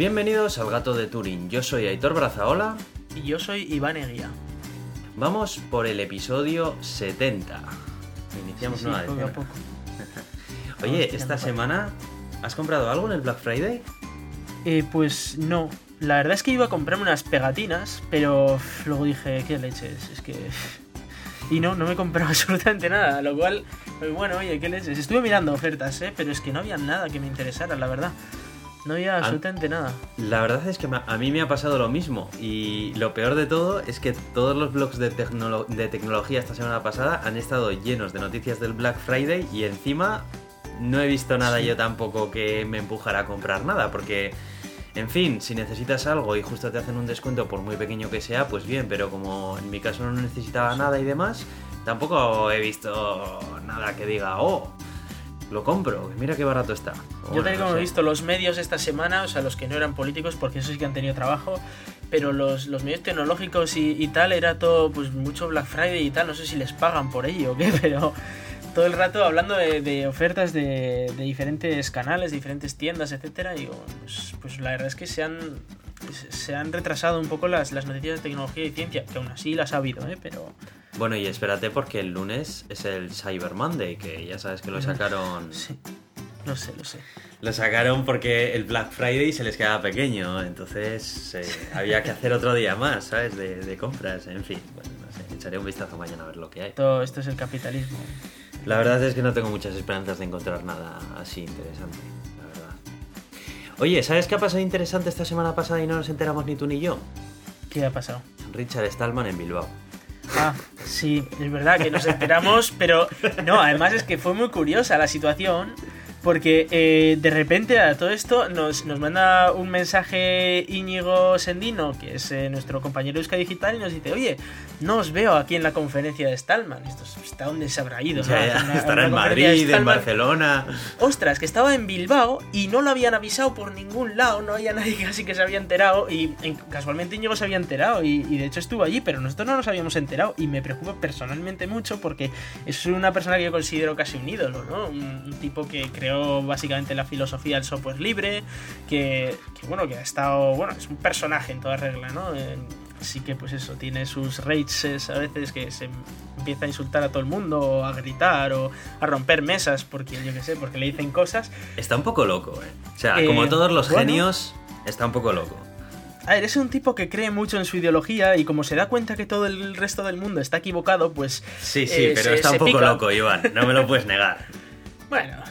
Bienvenidos al Gato de Turín. Yo soy Aitor Brazaola. Y yo soy Iván Eguía. Vamos por el episodio 70. Iniciamos Sí, nueva poco a poco. Oye, esta semana ¿has comprado algo en el Black Friday? Eh, pues no. La verdad es que iba a comprarme unas pegatinas, pero luego dije, qué leches, es que... Y no, no me he comprado absolutamente nada, lo cual, pues bueno, oye, qué leches. Estuve mirando ofertas, ¿eh? Pero es que no había nada que me interesara, la verdad. No había absolutamente nada. La verdad es que a mí me ha pasado lo mismo y lo peor de todo es que todos los blogs de, de tecnología esta semana pasada han estado llenos de noticias del Black Friday y encima no he visto nada Sí. yo tampoco que me empujara a comprar nada porque, en fin, si necesitas algo y justo te hacen un descuento por muy pequeño que sea, pues bien, pero como en mi caso no necesitaba nada y demás, tampoco he visto nada que diga, oh, lo compro, mira qué barato está. O Yo bueno, tal y no como he visto los medios esta semana, o sea, los que no eran políticos, porque esos sí que han tenido trabajo, pero los, los medios tecnológicos y, y tal, era todo, pues mucho Black Friday y tal, no sé si les pagan por ello o qué, pero todo el rato hablando de, de ofertas de, de diferentes canales, de diferentes tiendas, etcétera, y digo, pues, pues la verdad es que se han, se han retrasado un poco las, las noticias de tecnología y ciencia, que aún así las ha habido, ¿eh? pero... Bueno, y espérate porque el lunes es el Cyber Monday, que ya sabes que lo sacaron. Sí, lo sé, lo sé. Lo sacaron porque el Black Friday se les quedaba pequeño, entonces eh, había que hacer otro día más, ¿sabes? De, de compras, en fin. Bueno, no sé, echaré un vistazo mañana a ver lo que hay. Todo esto es el capitalismo. La verdad es que no tengo muchas esperanzas de encontrar nada así interesante, la verdad. Oye, ¿sabes qué ha pasado interesante esta semana pasada y no nos enteramos ni tú ni yo? ¿Qué ha pasado? Richard Stallman en Bilbao. Ah, sí, es verdad que nos enteramos, pero no, además es que fue muy curiosa la situación. Porque eh, de repente a todo esto nos, nos manda un mensaje Íñigo Sendino, que es eh, nuestro compañero de Euska Digital, y nos dice, oye, no os veo aquí en la conferencia de Stallman. Esto es- ¿Está dónde se habrá ido? Ya, ya, una- estará una en Madrid, en. Barcelona. Ostras, que estaba en Bilbao y no lo habían avisado por ningún lado, no había nadie casi que se había enterado y en- casualmente Íñigo se había enterado y, y de hecho estuvo allí, pero nosotros no nos habíamos enterado y me preocupa personalmente mucho porque es una persona que yo considero casi un ídolo, ¿no? Un, un tipo que creó básicamente la filosofía del software libre, que, que, bueno, que ha estado, bueno, es un personaje en toda regla, ¿no? Eh, Así que pues eso, tiene sus rages a veces que se empieza a insultar a todo el mundo, o a gritar, o a romper mesas, porque yo qué sé, porque le dicen cosas. Está un poco loco, ¿eh? O sea, Eh, como todos los bueno. genios, está un poco loco. A ver, es un tipo que cree mucho en su ideología y como se da cuenta que todo el resto del mundo está equivocado, pues... Sí, sí, eh, pero se- está un poco pica. loco, Iván. No me lo puedes negar. Bueno, eh,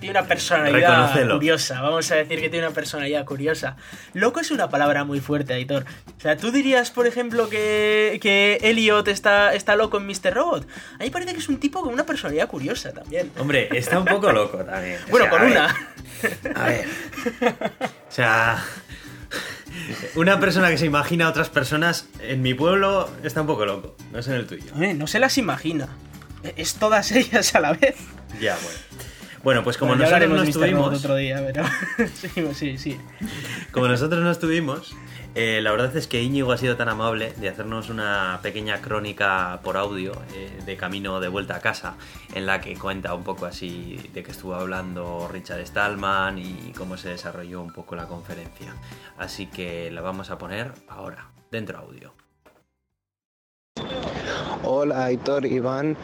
tiene una personalidad curiosa, vamos a decir que tiene una personalidad curiosa. Loco es una palabra muy fuerte, Aitor. O sea, tú dirías, por ejemplo, que, que Elliot está, está loco en Mr. Robot. A mí parece que es un tipo con una personalidad curiosa también. Hombre, está un poco loco también. O Bueno, sea, con a ver, una. A ver. O sea. Una persona que se imagina a otras personas en mi pueblo está un poco loco. No es en el tuyo. Eh, no se las imagina. Es todas ellas a la vez. Ya, bueno. Bueno, pues como Bueno, nosotros no estuvimos. otro día, pero... sí, sí, sí. Como nosotros no estuvimos, eh, la verdad es que Íñigo ha sido tan amable de hacernos una pequeña crónica por audio eh, de camino de vuelta a casa, en la que cuenta un poco así de que estuvo hablando Richard Stallman y cómo se desarrolló un poco la conferencia. Así que la vamos a poner ahora, dentro audio. Hola Aitor, Iván.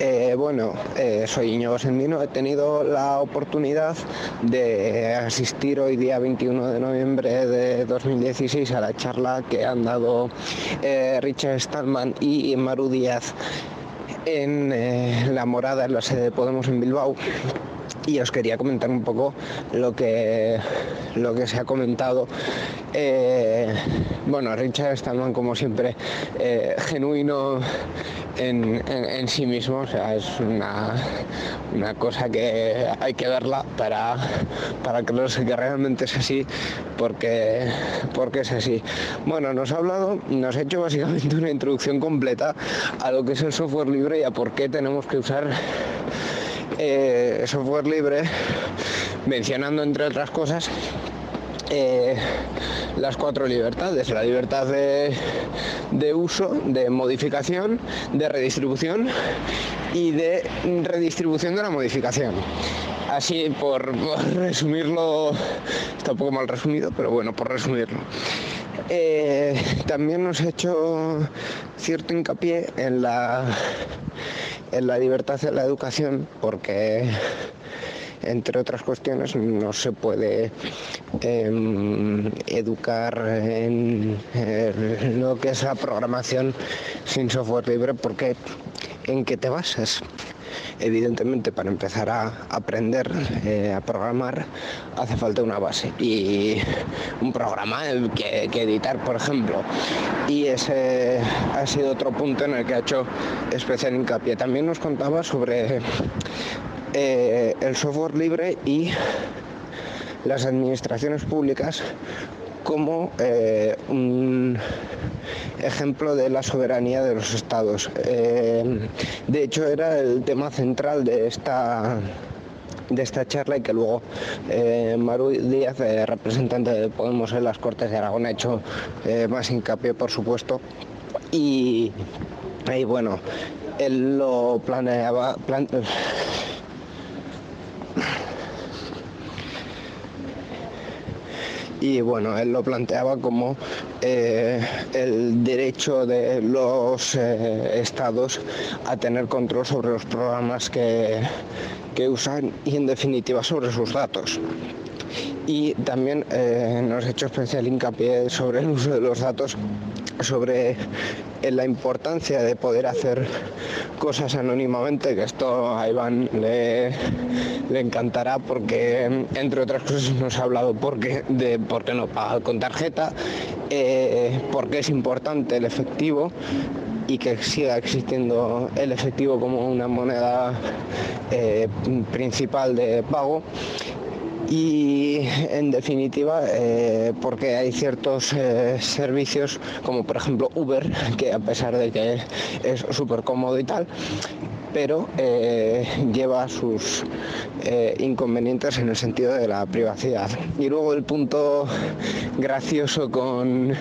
Eh, bueno, eh, soy Íñigo Sendino. He tenido la oportunidad de asistir hoy día 21 de noviembre de 2016 a la charla que han dado eh, Richard Stallman y Maru Díaz en eh, la morada, en la sede de Podemos en Bilbao. Y os quería comentar un poco lo que, lo que se ha comentado. Eh, bueno, Richard Stallman, como siempre, eh, genuino en, en- sí mismo, o sea, es una, una cosa que hay que verla para, para creerse que realmente es así, porque, porque es así. Bueno, nos ha hablado, nos ha hecho básicamente una introducción completa a lo que es el software libre y a por qué tenemos que usar eh, software libre, mencionando entre otras cosas eh, las cuatro libertades, la libertad de uso, de modificación, de redistribución y de redistribución de la modificación. así por, resumirlo, está un poco mal resumido, pero bueno, por resumirlo. Eh, también nos he hecho cierto hincapié en la, en la libertad de la educación, porque entre otras cuestiones, no se puede em, educar en, lo que es la programación sin software libre porque ¿en qué te basas? Evidentemente para empezar a aprender eh, a programar hace falta una base y un programa que, editar por ejemplo. Y ese ha sido otro punto en el que ha hecho especial hincapié. También nos contaba sobre eh, el software libre y las administraciones públicas como eh, un ejemplo de la soberanía de los estados. Eh, de hecho, era el tema central de esta de esta charla y que luego Maru Díaz, representante de Podemos en las Cortes de Aragón, ha hecho más hincapié, por supuesto. Y, y bueno, él lo planeaba, y bueno, él lo planteaba como eh, el derecho de los eh, estados a tener control sobre los programas que, que usan y en definitiva sobre sus datos. Y también eh, nos ha hecho especial hincapié sobre el uso de los datos, sobre eh, la importancia de poder hacer cosas anónimamente, que esto a Iván le, encantará porque, entre otras cosas, nos ha hablado de por qué no paga con tarjeta, eh, por qué es importante el efectivo y que siga existiendo el efectivo como una moneda principal de pago y en definitiva eh, porque hay ciertos eh, servicios como por ejemplo Uber que a pesar de que es súper cómodo y tal pero eh, lleva sus inconvenientes en el sentido de la privacidad. Y luego el punto gracioso con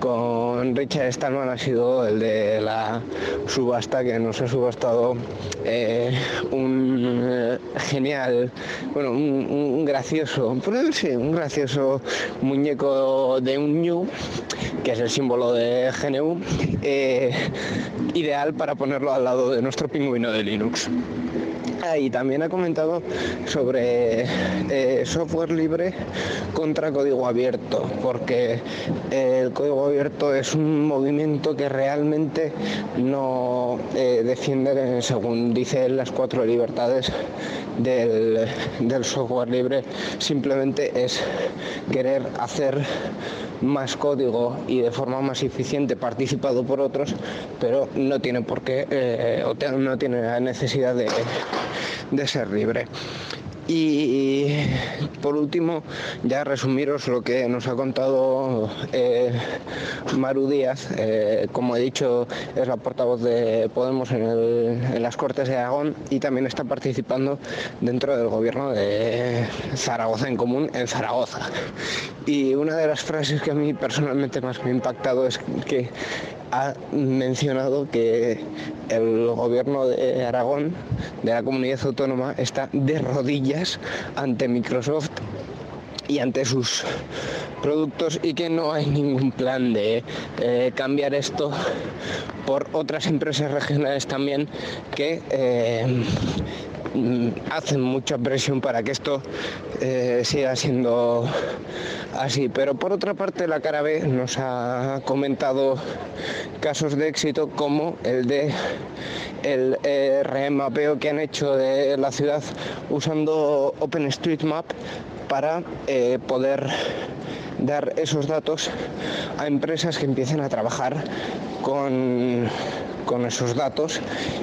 con Richard Stallman ha sido el de la subasta que nos ha subastado eh, un eh, genial, bueno, un, gracioso, sí, un gracioso muñeco de un New, que es el símbolo de GNU, eh, ideal para ponerlo al lado de nuestro pingüino de Linux. Y también ha comentado sobre eh, software libre contra código abierto, porque el código abierto es un movimiento que realmente no eh, defiende, según dice las cuatro libertades del, software libre, simplemente es querer hacer más código y de forma más eficiente participado por otros, pero no tiene por qué, eh, o no tiene la necesidad de, de ser libre. Y por último, ya resumiros lo que nos ha contado eh, Maru Díaz. Eh, como he dicho, es la portavoz de Podemos en, las Cortes de Aragón y también está participando dentro del gobierno de Zaragoza en Común en Zaragoza. Y una de las frases que a mí personalmente más me ha impactado es que ha mencionado que el gobierno de Aragón, de la comunidad autónoma, está de rodillas ante Microsoft y ante sus productos y que no hay ningún plan de eh, cambiar esto por otras empresas regionales también que eh, hacen mucha presión para que esto eh, siga siendo así. Pero por otra parte la cara B nos ha comentado casos de éxito como el de el remapeo que han hecho de la ciudad usando OpenStreetMap para eh, poder dar esos datos a empresas que empiecen a trabajar con, con esos datos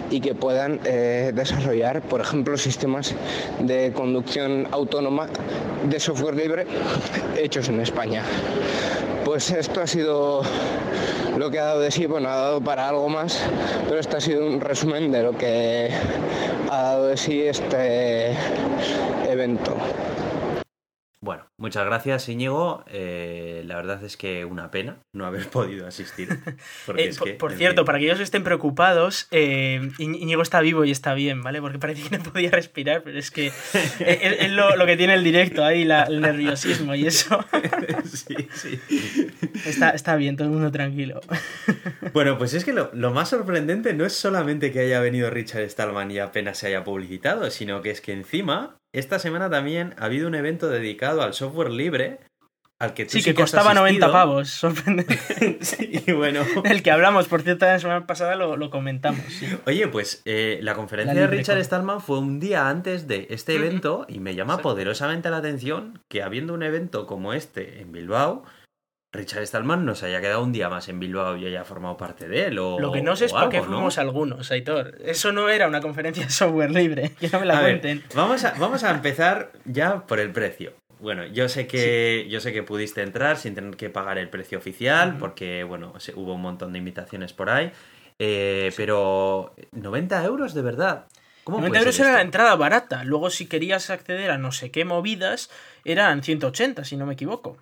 y que puedan eh, desarrollar, por ejemplo, sistemas de conducción autónoma de software libre hechos en España. Pues esto ha sido lo que ha dado de sí, bueno, ha dado para algo más, pero esto ha sido un resumen de lo que ha dado de sí este evento. Muchas gracias, Íñigo. Eh, la verdad es que una pena no haber podido asistir. Eh, es por, que, por en cierto, fin. para aquellos que estén preocupados, eh, Íñ- Íñigo está vivo y está bien, ¿vale? Porque parece que no podía respirar, pero es que es, es lo, lo que tiene el directo ahí, la- el nerviosismo y eso. sí, sí. Está, está bien, todo el mundo tranquilo. Bueno, pues es que lo, lo más sorprendente no es solamente que haya venido Richard Stallman y apenas se haya publicitado, sino que es que encima, esta semana también ha habido un evento dedicado al software libre, al que tú Sí, sí que costaba 90 asistido. pavos, sorprendente. Sí, bueno. El que hablamos, por cierto, la semana pasada lo, lo comentamos. sí. Oye, pues eh, la conferencia La de. Richard Stallman fue un día antes de este evento y me llama poderosamente la atención que habiendo un evento como este en Bilbao, Richard Stallman nos haya quedado un día más en Bilbao y haya formado parte de él. O, Lo que no sé es por qué fuimos algunos, Aitor. Eso no era una conferencia de software libre, que no me la A ver, cuenten. vamos, a, vamos a empezar ya por el precio. Bueno, yo sé que yo sé que pudiste entrar sin tener que pagar el precio oficial, porque bueno, hubo un montón de invitaciones por ahí. eh, Pero 90 euros de verdad. ¿Cómo 90 puede euros era la entrada barata. Luego, si querías acceder a no sé qué movidas, eran 180, si no me equivoco.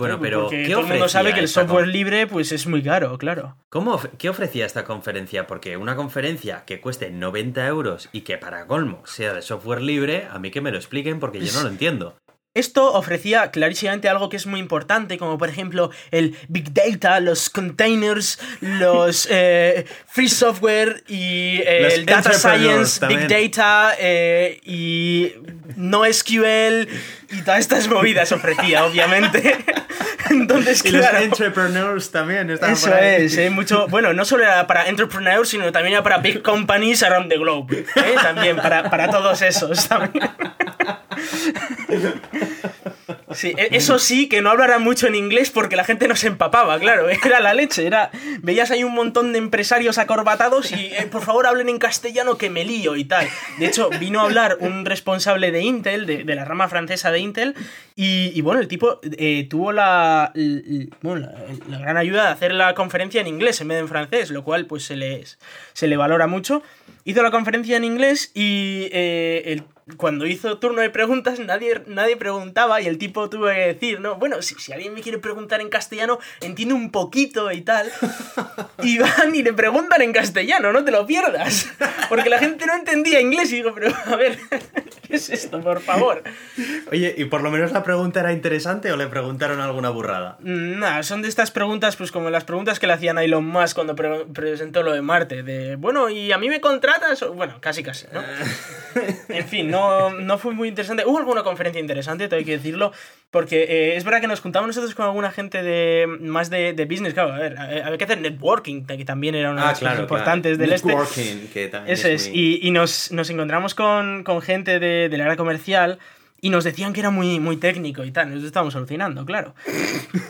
Bueno, pero porque ¿qué todo el mundo sabe que el software libre pues es muy caro, claro. ¿Cómo, of- ¿Qué ofrecía esta conferencia? Porque una conferencia que cueste 90 euros y que para colmo sea de software libre, a mí que me lo expliquen porque yo no lo entiendo. Esto ofrecía clarísimamente algo que es muy importante, como por ejemplo el Big Data, los containers, los eh, free software y eh, Los el Data Science, Big. Data eh, y no SQL y todas estas movidas ofrecía, obviamente. Entonces, Y los claro. entrepreneurs también estaban Eso es, eh, mucho. Bueno, no solo era para entrepreneurs, sino también era para big companies around the globe. ¿eh? También para, para todos esos. También. Sí, e- eso sí, que no hablaran mucho en inglés porque la gente no se empapaba, claro, era la leche, era... Veías ahí un montón de empresarios acorbatados y, eh, por favor, hablen en castellano que me lío y tal. De hecho, vino a hablar un responsable de Intel, de, la rama francesa de Intel, y, bueno, el tipo eh, tuvo la, la, la gran ayuda de hacer la conferencia en inglés en vez de en francés, lo cual pues se le, se le valora mucho. Hizo la conferencia en inglés y eh, el cuando hizo turno de preguntas nadie, nadie preguntaba y el tipo tuvo que decir, ¿no? Bueno, si, si alguien me quiere preguntar en castellano, entiendo un poquito y tal. Y van y le preguntan en castellano, no te lo pierdas. Porque la gente no entendía inglés y digo, pero a ver, ¿qué es esto, por favor? Oye, ¿y por lo menos la pregunta era interesante o le preguntaron alguna burrada? Mm, Nada, son de estas preguntas, pues como las preguntas que le hacían a Elon Musk cuando pre- presentó lo de Marte, de, bueno, ¿y a mí me contratas? Bueno, casi casi, ¿no? En fin, no, no fue muy interesante. Hubo alguna conferencia interesante, tengo que decirlo, porque eh, es verdad que nos juntamos nosotros con alguna gente de más de, de business, claro, a ver, había que hacer networking, que también era una de las cosas importantes del este. Networking, que también Eso es, muy- y, y nos, nos encontramos con, con gente de, del área comercial y nos decían que era muy, muy técnico y tal, nosotros estábamos alucinando, claro.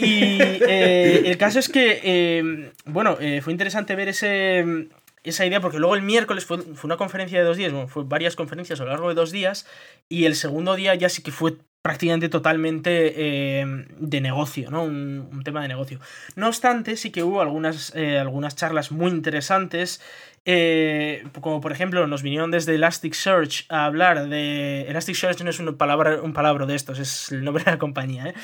Y eh, el caso es que, eh, bueno, eh, fue interesante ver ese, esa idea porque luego el miércoles fue, fue una conferencia de dos días, bueno, fue varias conferencias a lo largo de dos días y el segundo día ya sí que fue prácticamente totalmente eh, de negocio, ¿no? Un, tema de negocio. No obstante, sí que hubo algunas, eh, algunas charlas muy interesantes. eh, como por ejemplo, nos vinieron desde Elasticsearch a hablar de. Elasticsearch no es un palabra, un palabra de estos, es el nombre de la compañía, ¿eh?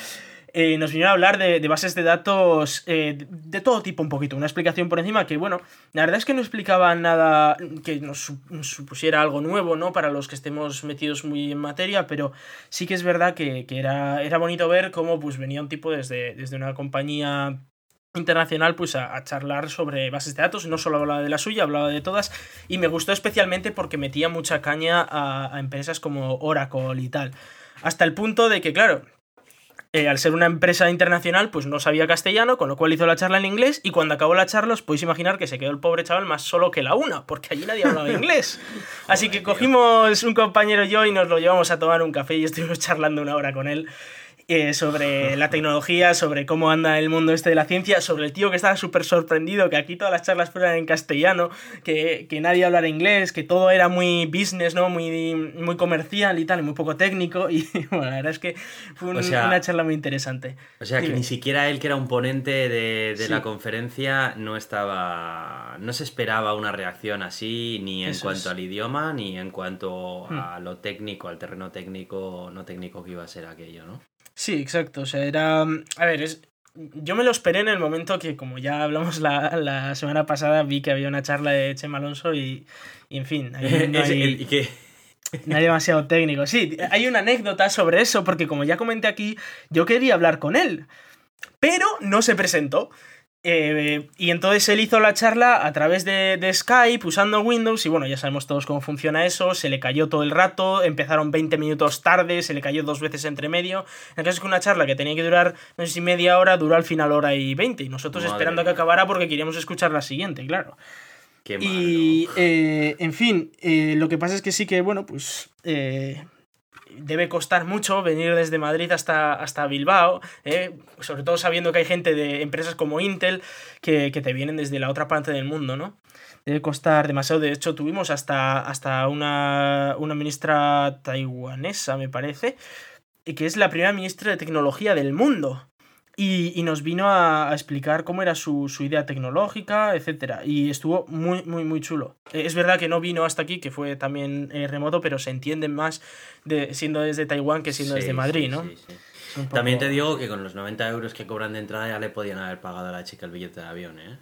Eh, nos vinieron a hablar de, bases de datos eh, de, todo tipo un poquito. Una explicación por encima que, bueno, la verdad es que no explicaba nada que nos su- supusiera algo nuevo, ¿no? Para los que estemos metidos muy en materia, pero sí que es verdad que, que era, era bonito ver cómo pues, venía un tipo desde, desde una compañía internacional pues a, a charlar sobre bases de datos, no solo hablaba de la suya, hablaba de todas y me gustó especialmente porque metía mucha caña a, a empresas como Oracle y tal. Hasta el punto de que, claro, eh, al ser una empresa internacional, pues no sabía castellano, con lo cual hizo la charla en inglés y cuando acabó la charla os podéis imaginar que se quedó el pobre chaval más solo que la una, porque allí nadie hablaba inglés. Así que cogimos un compañero y yo y nos lo llevamos a tomar un café y estuvimos charlando una hora con él eh, sobre la tecnología, sobre cómo anda el mundo este de la ciencia, sobre el tío que estaba súper sorprendido, que aquí todas las charlas fueran en castellano, que, que nadie hablara inglés, que todo era muy business, ¿no? Muy, muy comercial y tal, y muy poco técnico. Y bueno, la verdad es que fue un- O sea- una charla muy interesante. O sea, que ni siquiera él, que era un ponente de, de Sí. la conferencia, no estaba. No se esperaba una reacción así, ni en Eso cuanto es. al idioma, ni en cuanto Hmm. a lo técnico, al terreno técnico, no técnico que iba a ser aquello, ¿no? Sí, exacto. O sea, era. A ver, es. Yo me lo esperé en el momento que, como ya hablamos la, la semana pasada, vi que había una charla de Chema Alonso y, y en fin, ahí no hay, ¿Y qué? no hay demasiado técnico. Sí, hay una anécdota sobre eso, porque como ya comenté aquí, yo quería hablar con él, pero no se presentó. Eh, y entonces él hizo la charla a través de, de Skype usando Windows y bueno, ya sabemos todos cómo funciona eso, se le cayó todo el rato, empezaron 20 minutos tarde, se le cayó dos veces entre medio. El caso es que una charla que tenía que durar, no sé si media hora, duró al final hora y 20 y nosotros Madre esperando a que acabara porque queríamos escuchar la siguiente, claro. Qué malo. Y, eh, en fin, eh, lo que pasa es que sí que, bueno, pues debe costar mucho venir desde Madrid hasta, hasta Bilbao, eh, sobre todo sabiendo que hay gente de empresas como Intel que, que te vienen desde la otra parte del mundo, ¿no? Debe costar demasiado. De hecho, tuvimos hasta, hasta una, una ministra taiwanesa, me parece, y que es la primera ministra de tecnología del mundo. Y, y nos vino a, a explicar cómo era su, su idea tecnológica, etcétera. Y estuvo muy, muy, muy chulo. Eh, es verdad que no vino hasta aquí, que fue también eh, remoto, pero se entiende más de, siendo desde Taiwán que siendo Sí, desde Madrid, sí, ¿no? sí, poco- También te digo que con los 90 euros que cobran de entrada ya le podían haber pagado a la chica el billete de avión, ¿eh?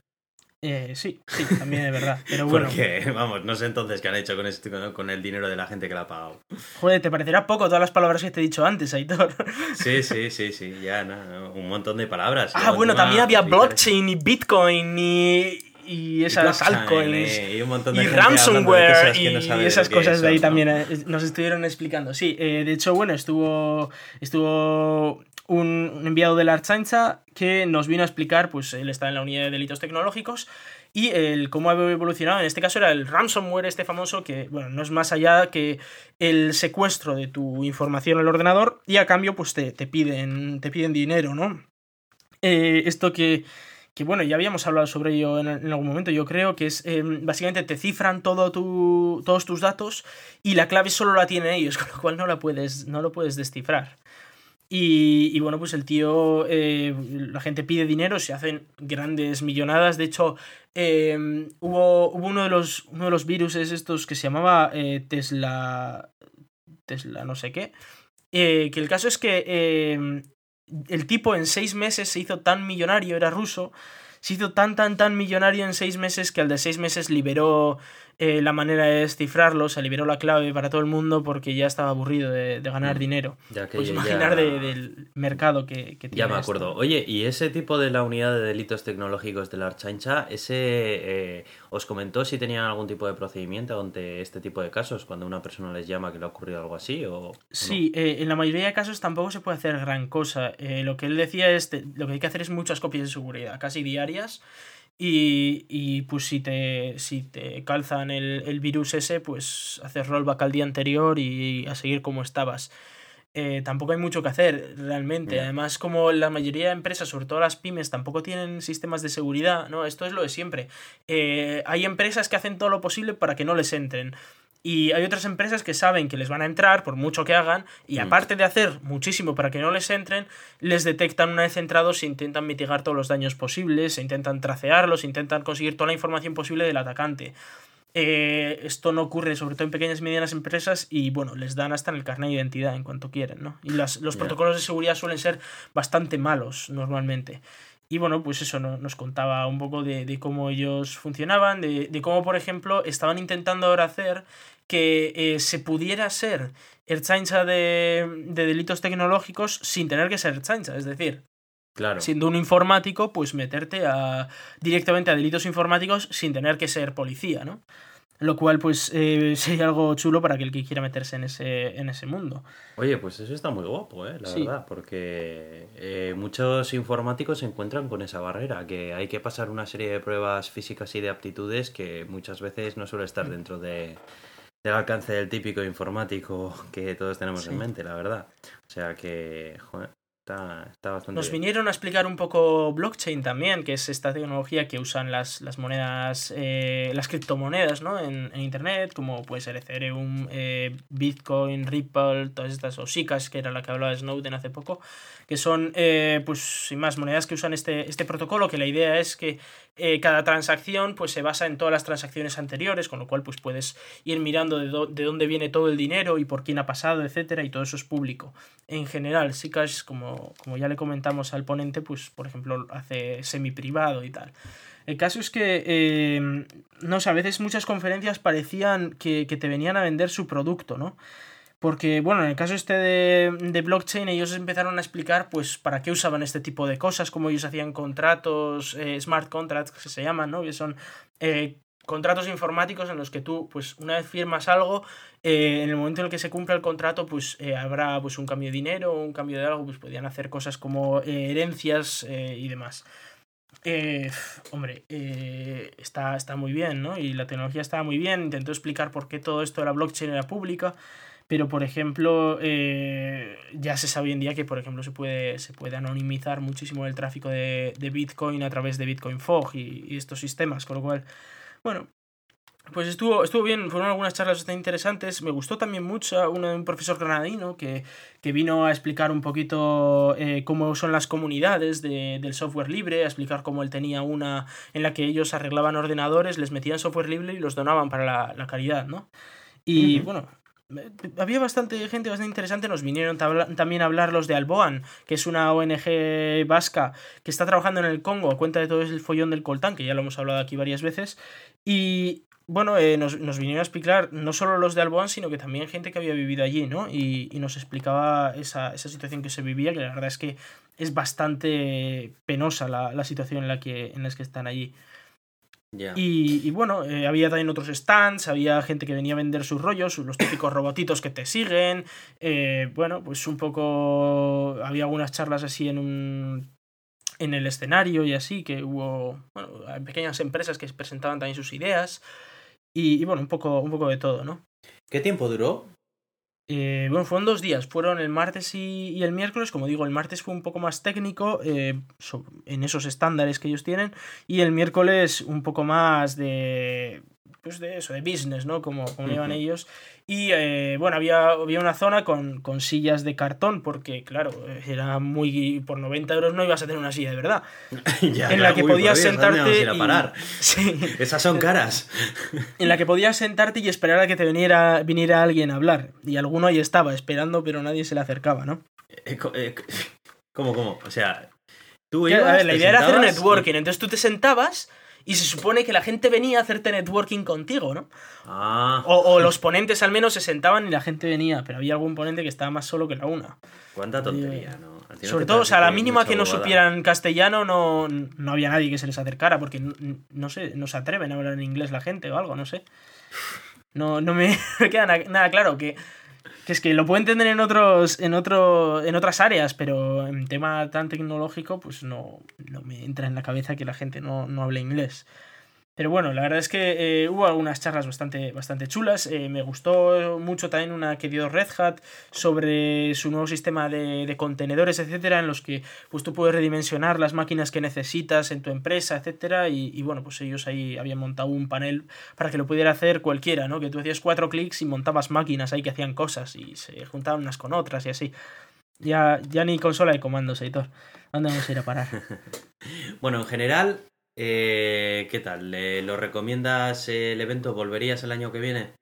Eh, sí, sí, también es verdad. Pero bueno, Porque, vamos, no sé entonces qué han hecho con, este, con- el dinero de la gente que la ha pagado. joder, te parecerá poco todas las palabras que te he dicho antes, Aitor. Sí, sí, sí, sí, ya, no, un montón de palabras. ah, bueno, también había blockchain y bitcoin y, y esas altcoins. eh, y un montón de y de ransomware y no de esas cosas de ahí también eh, nos estuvieron explicando. Sí, eh, de hecho, bueno, estuvo, estuvo un, enviado de la Archancha que nos vino a explicar, pues él está en la unidad de delitos tecnológicos y el cómo ha evolucionado. En este caso era el ransomware este famoso que, bueno, no es más allá que el secuestro de tu información al ordenador y a cambio pues te, te piden, te piden dinero, ¿no? Eh, esto que que bueno, ya habíamos hablado sobre ello en, algún momento, yo creo que es, eh, básicamente te cifran todo tu, todos tus datos y la clave solo la tienen ellos, con lo cual no la puedes, no lo puedes descifrar. Y, y bueno, pues el tío, eh, la gente pide dinero, se hacen grandes millonadas. De hecho, eh, hubo, hubo uno de los, uno de los virus estos que se llamaba eh, Tesla, Tesla no sé qué, que el caso es que el tipo en seis meses se hizo tan millonario, era ruso, se hizo tan, tan, tan millonario en seis meses que al de seis meses liberó eh, la manera de descifrarlo, se liberó la clave para todo el mundo porque ya estaba aburrido de, de ganar Mm. dinero. Ya que Pues ya- imaginar de- del mercado que, que tiene. Ya me esto. acuerdo. Oye, ¿y ese tipo de la unidad de delitos tecnológicos de la Archancha, ese eh, os comentó si tenían algún tipo de procedimiento ante este tipo de casos, cuando una persona les llama que le ha ocurrido algo así? O, no? Sí, eh, en la mayoría de casos tampoco se puede hacer gran cosa. Lo que él decía es, lo que hay que hacer es muchas copias de seguridad, casi diarias. Y, y, pues si te, si te calzan el, el virus ese, pues haces rollback al día anterior y a seguir como estabas. Eh, tampoco hay mucho que hacer realmente. Además, como la mayoría de empresas, sobre todo las pymes, tampoco tienen sistemas de seguridad, ¿no? Esto es lo de siempre. Eh, hay empresas que hacen todo lo posible para que no les entren. Y hay otras empresas que saben que les van a entrar, por mucho que hagan, y Mm. aparte de hacer muchísimo para que no les entren, les detectan una vez entrados e intentan mitigar todos los daños posibles, e intentan tracearlos, e intentan conseguir toda la información posible del atacante. Eh, esto no ocurre sobre todo en pequeñas y medianas empresas y bueno, les dan hasta en el carnet de identidad en cuanto quieren, ¿no? Y las- los protocolos de seguridad suelen ser bastante malos normalmente. Y bueno, pues eso no- nos contaba un poco de, de cómo ellos funcionaban, de, de cómo, por ejemplo, estaban intentando ahora hacer que eh, se pudiera ser Erchaincha de, de delitos tecnológicos sin tener que ser Erchaincha. Es decir, Claro. siendo un informático, pues meterte a, directamente a delitos informáticos sin tener que ser policía, ¿no? Lo cual, pues, eh, sería algo chulo para aquel que quiera meterse en ese, en ese mundo. Oye, pues eso está muy guapo, ¿eh? La Sí. verdad, porque eh, muchos informáticos se encuentran con esa barrera, que hay que pasar una serie de pruebas físicas y de aptitudes que muchas veces no suele Mm. estar dentro de, del alcance del típico informático que todos tenemos Sí. en mente, la verdad. O sea que, joder, está, está bastante Nos bien. vinieron a explicar un poco blockchain también, que es esta tecnología que usan las, las monedas, eh, las criptomonedas, ¿no? En, en internet, como puede ser Ethereum, eh, Bitcoin, Ripple, todas estas, o SICAS, que era la que hablaba Snowden hace poco, que son, eh, pues, sin más, monedas que usan este, este protocolo, que la idea es que eh, cada transacción pues se basa en todas las transacciones anteriores, con lo cual pues puedes ir mirando de, de, dónde viene todo el dinero y por quién ha pasado, etcétera, y todo eso es público. En general, Zcash, como, como ya le comentamos al ponente, pues por ejemplo hace semi privado y tal. El caso es que, eh, no sé, a veces muchas conferencias parecían que, que te venían a vender su producto, ¿no? Porque, bueno, en el caso este de, blockchain, ellos empezaron a explicar, pues, para qué usaban este tipo de cosas, cómo ellos hacían contratos, eh, smart contracts, que se llaman, ¿no? Que son eh, contratos informáticos en los que tú, pues, una vez firmas algo, eh, en el momento en el que se cumpla el contrato, pues, habrá, pues, un cambio de dinero, un cambio de algo, pues, podían hacer cosas como herencias y demás. hombre, está, está muy bien, ¿no? Y la tecnología estaba muy bien. Intentó explicar por qué todo esto de la blockchain era pública. Pero, por ejemplo, eh, ya se sabe hoy en día que, por ejemplo, se puede, se puede anonimizar muchísimo el tráfico de, Bitcoin a través de Bitcoin Fog y, estos sistemas. Con lo cual, bueno, pues estuvo, estuvo bien, fueron algunas charlas bastante interesantes. Me gustó también mucho una de un profesor granadino que, vino a explicar un poquito eh, cómo son las comunidades del software libre, a explicar cómo él tenía una en la que ellos arreglaban ordenadores, les metían software libre y los donaban para la, caridad, ¿no? Y bueno, había bastante gente bastante interesante. Nos vinieron también a hablar los de Alboan, que es una ONG vasca que está trabajando en el Congo a cuenta de todo el follón del coltán, que ya lo hemos hablado aquí varias veces. Y bueno, eh, nos, vinieron a explicar no solo los de Alboan, sino que también gente que había vivido allí, ¿no? Y, nos explicaba esa, situación que se vivía, que la verdad es que es bastante penosa la, la situación en la, que, en la que están allí. Y, bueno, eh, había también otros stands, había gente que venía a vender sus rollos, los típicos robotitos que te siguen. Eh, bueno, pues un poco. Había algunas charlas así en un. en el escenario y así, que hubo. Bueno, pequeñas empresas que presentaban también sus ideas. Y, y bueno, un poco, un poco de todo, ¿no? ¿Qué tiempo duró? Eh, bueno, fueron dos días, fueron el martes y, el miércoles, como digo, el martes fue un poco más técnico eh, en esos estándares que ellos tienen y el miércoles un poco más de pues de eso, de business, ¿no? Como, como llaman ellos. Y eh, bueno, había, había una zona con, con, sillas de cartón, porque claro, era muy. Por 90 euros no ibas a tener una silla de verdad. en la que podías sentarte. Y, parar. Sí. Esas son caras. en la que podías sentarte y esperar a que te viniera, viniera alguien a hablar. Y alguno ahí estaba esperando, pero nadie se le acercaba, ¿no? Eh, eh, ¿Cómo, cómo? O sea, tú ibas, a ver, la idea era hacer networking. Entonces tú te sentabas y se supone que la gente venía a hacerte networking contigo, ¿no? Ah. O, los ponentes al menos se sentaban y la gente venía, pero había algún ponente que estaba más solo que la una. Cuánta tontería, ¿no? Sobre todo, o sea, a la mínima que no supieran castellano, no, no había nadie que se les acercara, porque no, sé, no se atreven a hablar en inglés la gente o algo, no sé. No, no me queda nada claro que que es que lo puedo entender en otros en otro en otras áreas pero en tema tan tecnológico pues no, no me entra en la cabeza que la gente no, no hable inglés pero bueno, la verdad es que eh, hubo algunas charlas bastante, bastante chulas. Eh, me gustó mucho también una que dio Red Hat sobre su nuevo sistema de, de, contenedores, etcétera, en los que pues, tú puedes redimensionar las máquinas que necesitas en tu empresa, etcétera. Y, bueno, pues ellos ahí habían montado un panel para que lo pudiera hacer cualquiera, ¿no? Que tú hacías cuatro clics y montabas máquinas ahí que hacían cosas y se juntaban unas con otras y así. Ya, ya ni consola de comandos, editor. ¿Dónde vamos a ir a parar? bueno, en general, eh, ¿Qué tal? ¿Lo recomiendas el evento? ¿Volverías el año que viene?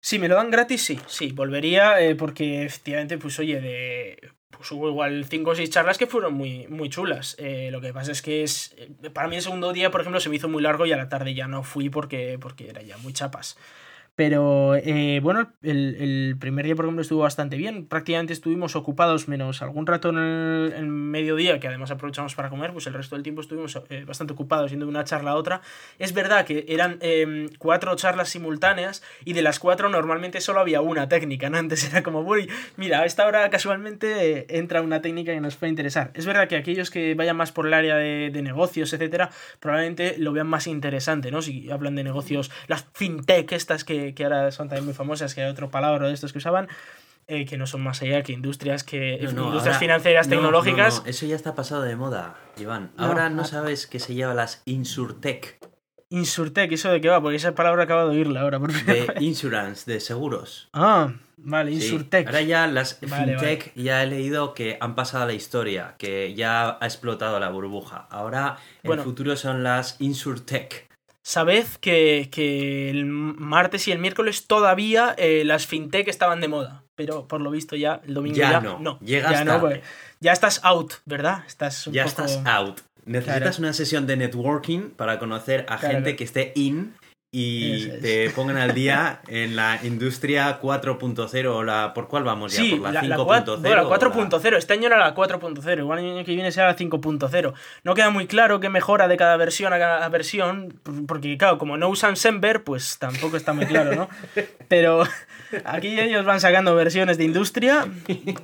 Si me lo dan gratis, sí, sí, volvería eh, porque efectivamente, pues oye, de, pues hubo igual cinco o seis charlas que fueron muy, muy chulas. Eh, lo que pasa es que es, para mí el segundo día, por ejemplo, se me hizo muy largo y a la tarde ya no fui porque, porque era ya muy chapas. Pero eh, bueno, el, primer día, por ejemplo, estuvo bastante bien. Prácticamente estuvimos ocupados menos algún rato en el, mediodía, que además aprovechamos para comer, pues el resto del tiempo estuvimos eh, bastante ocupados yendo de una charla a otra. Es verdad que eran em, cuatro charlas simultáneas y de las cuatro normalmente solo había una técnica, ¿no? Antes era como, voy, mira, a esta hora casualmente entra una técnica que nos puede interesar. Es verdad que aquellos que vayan más por el área de, de negocios, etcétera, probablemente lo vean más interesante, ¿no? Si hablan de negocios, las fintech estas que que, ahora son también muy famosas, que hay otro palabra de estos que usaban, eh, que no son más allá que industrias que industrias financieras tecnológicas. eso ya está pasado de moda, Iván. Ahora no sabes que se llama las insurtech. Insurtech, ¿eso de qué va? Porque esa palabra acabo de oírla ahora. Por de insurance, de seguros. Ah, vale, Insurtech. Ahora ya las fintech ya he leído que han pasado a la historia, que ya ha explotado la burbuja. Ahora el futuro son las Insurtech. Sabed que, el martes y el miércoles todavía eh, las fintech estaban de moda, pero por lo visto ya el domingo ya, ya no. no. Llegas ya, pues, ya estás out, ¿verdad? Estás ya estás out. Necesitas una sesión de networking para conocer a gente que esté in y te pongan al día en la industria 4.0 o la por cuál vamos ya por la, 5.0 la 4.0 este año era la 4.0 igual el año que viene será la 5.0 no queda muy claro qué mejora de cada versión a cada versión porque claro como no usan Semver pues tampoco está muy claro no pero Aquí ellos van sacando versiones de industria.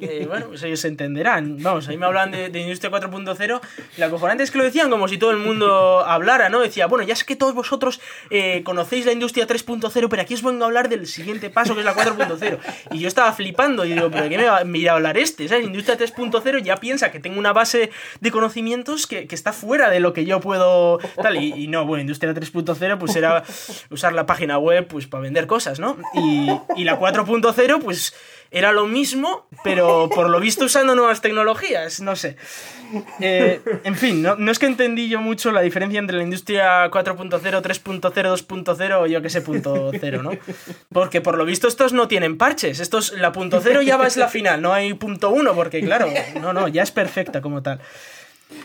Eh, bueno, pues ellos se entenderán. Vamos, ahí me hablan de, industria 4.0. La cojonante es que lo decían como si todo el mundo hablara, ¿no? Decía, bueno, ya es que todos vosotros eh, conocéis la industria 3.0, pero aquí os vengo a hablar del siguiente paso que es la 4.0. Y yo estaba flipando y digo, ¿pero qué me va, a hablar este? ¿Sabes? Industria 3.0 ya piensa que tengo una base de conocimientos que, está fuera de lo que yo puedo. Tal, y, no, bueno, industria 3.0 pues era usar la página web pues para vender cosas, ¿no? Y la 4.0 pues era lo mismo, pero por lo visto usando nuevas tecnologías, no sé. Eh, en fin, no, es que entendí yo mucho la diferencia entre la industria 4.0, 3.0, 2.0 o yo que sé, punto cero, ¿no? Porque por lo visto estos no tienen parches, estos, la punto cero ya va es la final, no hay punto uno, porque claro, no, no, ya es perfecta como tal.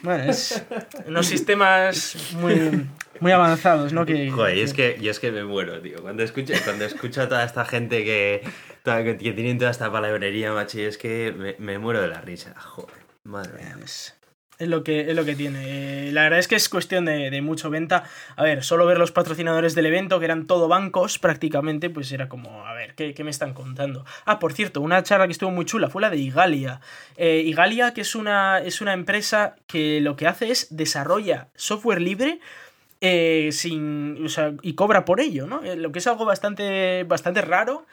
Bueno, es unos sistemas muy, muy avanzados, ¿no? Que, Joder, y es que, y es que me muero, tío. Cuando escucho, cuando escucho a toda esta gente que, que tienen toda esta palabrería, macho, y es que me, me muero de la risa. Joder, madre mía. Es lo que, es lo que tiene. Eh, la verdad es que es cuestión de, mucho venta. A ver, solo ver los patrocinadores del evento, que eran todo bancos prácticamente, pues era como, a ver, ¿qué, me están contando? Ah, por cierto, una charla que estuvo muy chula fue la de Igalia. Eh, Igalia, que es una, es una empresa que lo que hace es desarrolla software libre eh, sin, y cobra por ello, ¿no? lo que es algo bastante, bastante raro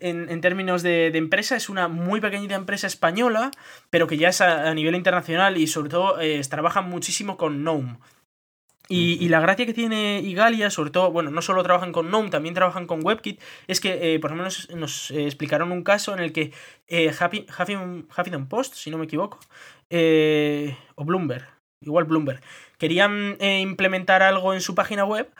en, términos de, empresa. Es una muy pequeñita empresa española, pero que ya es a, nivel internacional y sobre todo eh, trabaja muchísimo con GNOME. Y, la gracia que tiene Igalia, sobre todo, bueno, no solo trabajan con GNOME, también trabajan con WebKit, es que eh, por lo menos nos eh, explicaron un caso en el que Huffington Post, si no me equivoco, o Bloomberg, igual Bloomberg, querían implementar algo en su página web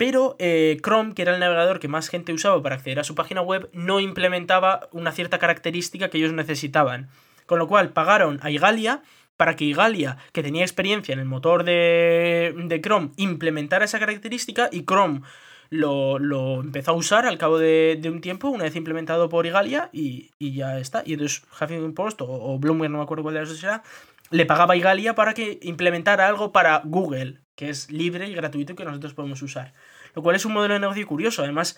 pero eh, Chrome, que era el navegador que más gente usaba para acceder a su página web, no implementaba una cierta característica que ellos necesitaban. Con lo cual pagaron a Igalia para que Igalia, que tenía experiencia en el motor de, Chrome, implementara esa característica y Chrome lo, empezó a usar al cabo de, un tiempo, una vez implementado por Igalia, y, ya está. Y entonces Huffington Post o, o, Bloomberg, no me acuerdo cuál de las dos era, le pagaba a Igalia para que implementara algo para Google, que es libre y gratuito y que nosotros podemos usar. Lo cual es un modelo de negocio curioso. Además,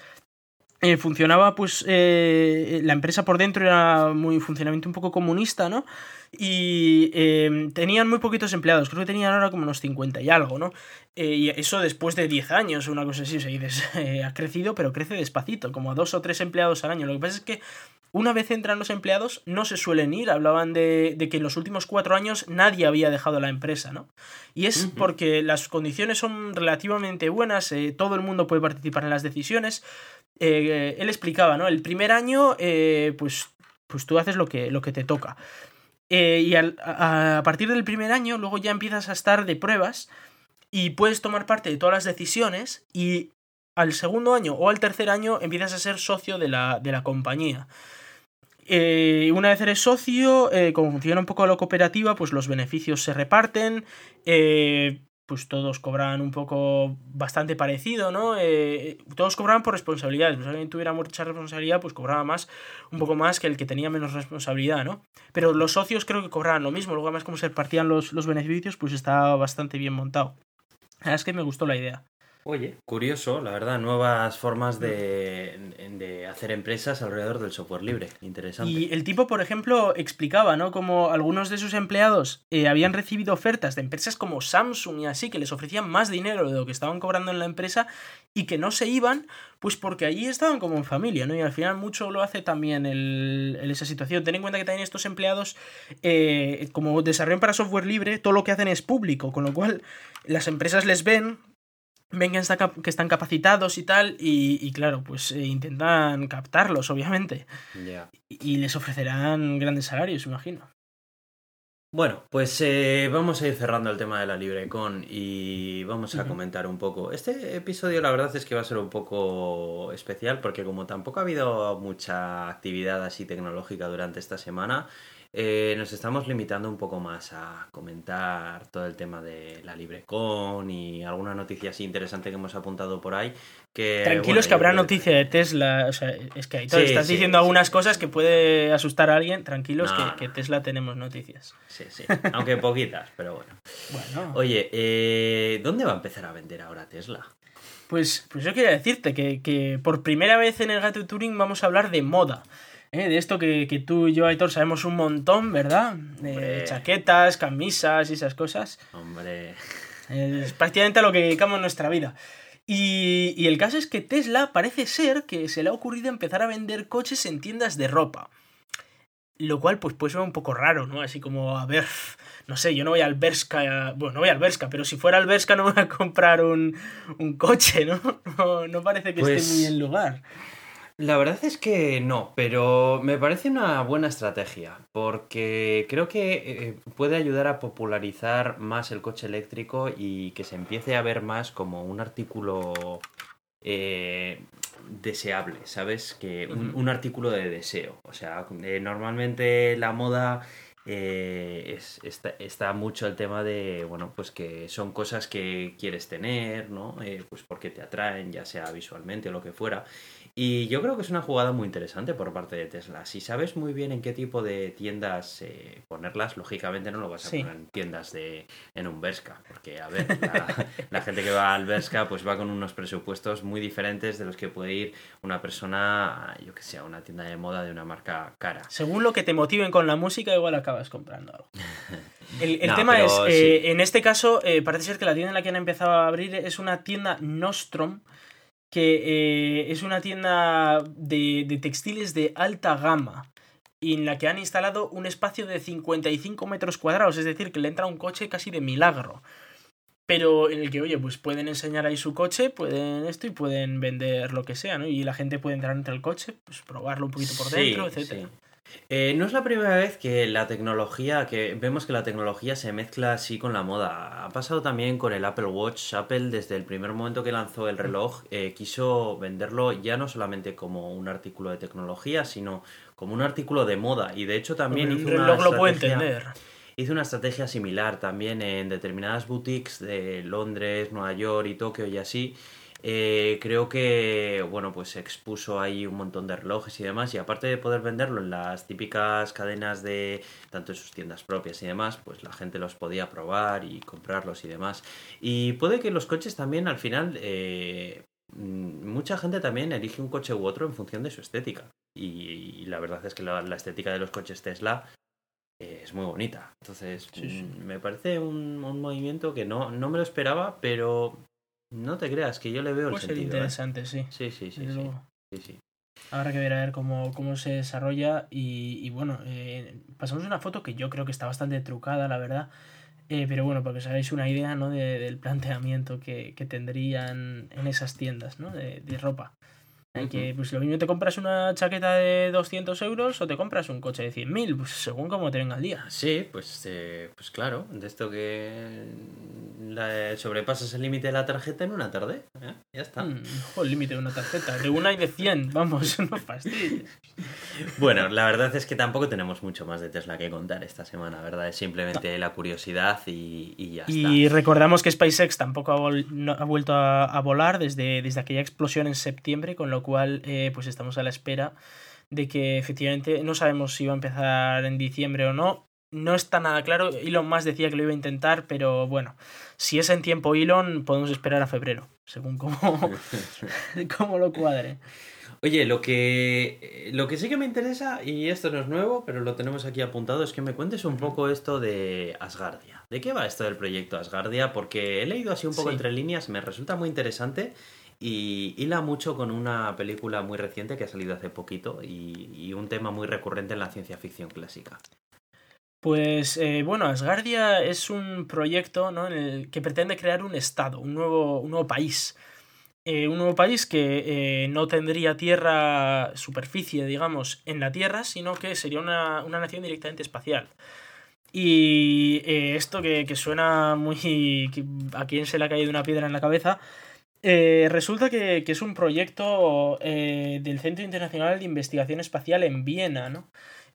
eh, funcionaba, pues, eh, la empresa por dentro era muy funcionamiento un poco comunista, ¿no? Y em, tenían muy poquitos empleados, creo que tenían ahora como unos 50 y algo, ¿no? Eh, y eso después de 10 años, una cosa así, o sea, ha crecido, pero crece despacito, como a dos o tres empleados al año. Lo que pasa es que una vez entran los empleados, no se suelen ir. Hablaban de, que en los últimos cuatro años nadie había dejado la empresa, ¿no? Y es porque las condiciones son relativamente buenas, eh, todo el mundo puede participar en las decisiones. Eh, él explicaba, ¿no? El primer año, eh, pues, pues tú haces lo que, lo que te toca. y a, a partir del primer año, luego ya empiezas a estar de pruebas y puedes tomar parte de todas las decisiones y al segundo año o al tercer año empiezas a ser socio de la, de la compañía. Eh, una vez eres socio, eh, como funciona un poco la cooperativa, pues los beneficios se reparten, eh, pues todos cobran un poco bastante parecido, ¿no? todos cobraban por responsabilidades, pues si alguien tuviera mucha responsabilidad, pues cobraba más, un poco más que el que tenía menos responsabilidad, ¿no? Pero los socios creo que cobraban lo mismo, luego además como se repartían los, los beneficios, pues estaba bastante bien montado. La verdad es que me gustó la idea. Oye, curioso, la verdad, nuevas formas de, de, hacer empresas alrededor del software libre. Interesante. Y el tipo, por ejemplo, explicaba, ¿no? Como algunos de sus empleados eh, habían recibido ofertas de empresas como Samsung y así, que les ofrecían más dinero de lo que estaban cobrando en la empresa y que no se iban, pues porque allí estaban como en familia, ¿no? Y al final mucho lo hace también el, esa situación. Ten en cuenta que también estos empleados, eh, como desarrollan para software libre, todo lo que hacen es público, con lo cual las empresas les ven ven que, está que están capacitados y tal, y, y claro, pues eh, intentan captarlos, obviamente. Y, y les ofrecerán grandes salarios, imagino. Bueno, pues eh, vamos a ir cerrando el tema de la LibreCon y vamos a comentar un poco. Este episodio la verdad es que va a ser un poco especial porque como tampoco ha habido mucha actividad así tecnológica durante esta semana, eh, nos estamos limitando un poco más a comentar todo el tema de la LibreCon y alguna noticia así interesante que hemos apuntado por ahí. Que, Tranquilos bueno, que habrá creo noticia de Tesla. O sea, es que ahí Sí, estás sí, diciendo sí, algunas cosas que puede asustar a alguien. Tranquilos No, que, no. que Tesla tenemos noticias. Sí, sí, aunque poquitas, pero bueno. Bueno, Oye, eh, ¿dónde va a empezar a vender ahora Tesla? pues, pues yo quería decirte que, que por primera vez en el Gato Turing vamos a hablar de moda. ¿Eh? De esto que, que tú y yo, Aitor, sabemos un montón, ¿verdad? De Hombre. chaquetas, camisas y esas cosas. Hombre, Es prácticamente a lo que dedicamos nuestra vida. Y, y el caso es que Tesla parece ser que se le ha ocurrido empezar a vender coches en tiendas de ropa. Lo cual pues puede ser un poco raro, ¿no? Así como, a ver, no sé, yo no voy al Berska, bueno, no voy al Berska, pero si fuera al Berska no voy a comprar un, un coche, ¿no? ¿no? no parece que Pues- esté muy en lugar. La verdad es que no, pero me parece una buena estrategia, porque creo que eh, puede ayudar a popularizar más el coche eléctrico y que se empiece a ver más como un artículo eh, deseable, ¿sabes? Que un, un artículo de deseo. O sea, eh, normalmente la moda eh, es- está, está mucho el tema de, bueno, pues que son cosas que quieres tener, ¿no? Eh, pues porque te atraen, ya sea visualmente o lo que fuera. Y yo creo que es una jugada muy interesante por parte de Tesla. Si sabes muy bien en qué tipo de tiendas eh, ponerlas, lógicamente no lo vas a Sí. poner en tiendas de en un Berska, porque a ver, la, la gente que va al Berska pues va con unos presupuestos muy diferentes de los que puede ir una persona, yo que sé, a una tienda de moda de una marca cara. Según lo que te motiven con la música, igual acabas comprando algo. El, el No, tema es, eh, en este caso, eh, parece ser que la tienda en la que han empezado a abrir es una tienda Nostrom, que eh, es una tienda de, de textiles de alta gama, y en la que han instalado un espacio de 55 metros cuadrados, es decir, que le entra un coche casi de milagro. Pero en el que, oye, pues pueden enseñar ahí su coche, pueden esto y pueden vender lo que sea, ¿no? Y la gente puede entrar entre el coche, pues probarlo un poquito por Sí, dentro, etcétera. sí. Eh, no es la primera vez que la tecnología, que vemos que la tecnología se mezcla así con la moda. Ha pasado también con el Apple Watch. Apple desde el primer momento que lanzó el reloj eh, quiso venderlo ya no solamente como un artículo de tecnología, sino como un artículo de moda. Y de hecho también hizo una reloj lo puede estrategia- entender. Hizo una estrategia similar también en determinadas boutiques de Londres, Nueva York y Tokio y así. Eh, creo que, bueno, pues expuso ahí un montón de relojes y demás. Y aparte de poder venderlo en las típicas cadenas de, tanto en sus tiendas propias y demás, pues la gente los podía probar y comprarlos y demás. Y puede que los coches también al final, eh, mm, mucha gente también elige un coche u otro en función de su estética. Y, y la verdad es que la, la estética de los coches Tesla eh, es muy bonita. Entonces, Sí, sí. mm, me parece un, un movimiento que no, no me lo esperaba, pero no te creas que yo le veo el Puede ser sentido. ¿eh? interesante, sí. Sí, sí, sí, sí. Habrá que ver a ver cómo, cómo se desarrolla. Y, y bueno, eh, pasamos una foto que yo creo que está bastante trucada, la verdad. Eh, pero bueno, para que os hagáis una idea ¿no? de- del planteamiento que, que tendrían en esas tiendas ¿no? de, de ropa. En que pues lo mismo te compras una chaqueta de 200 euros o te compras un coche de 100.000, pues según cómo te venga el día. Sí, pues, eh, pues claro, de esto que la- sobrepasas el límite de la tarjeta en una tarde. ¿eh? Ya está. Mm, el límite de una tarjeta. De una y de 100, vamos, no fastidies. Bueno, la verdad es que tampoco tenemos mucho más de Tesla que contar esta semana, ¿verdad? Es simplemente la curiosidad y, y ya Y está. recordamos que SpaceX tampoco ha, vol- no- ha vuelto a, a volar desde, desde aquella explosión en septiembre, con lo cual eh, pues estamos a la espera de que efectivamente no sabemos si va a empezar en diciembre o no. No está nada claro. Elon Musk decía que lo iba a intentar, pero bueno, si es en tiempo Elon, podemos esperar a febrero, según cómo, cómo lo cuadre. Oye, lo que, lo que sí que me interesa, y esto no es nuevo, pero lo tenemos aquí apuntado, es que me cuentes un poco esto de Asgardia. ¿De qué va esto del proyecto Asgardia? Porque he leído así un poco Sí. entre líneas, me resulta muy interesante y hila mucho con una película muy reciente que ha salido hace poquito y, un tema muy recurrente en la ciencia ficción clásica. Pues eh, bueno, Asgardia es un proyecto ¿no? en el que pretende crear un estado, un nuevo, un nuevo país. Eh, un nuevo país que eh, no tendría tierra, superficie, digamos, en la Tierra, sino que sería una, una nación directamente espacial. Y eh, esto que, suena muy... A quien se le ha caído una piedra en la cabeza, eh, resulta que, que, es un proyecto eh, del Centro Internacional de Investigación Espacial en Viena, ¿no?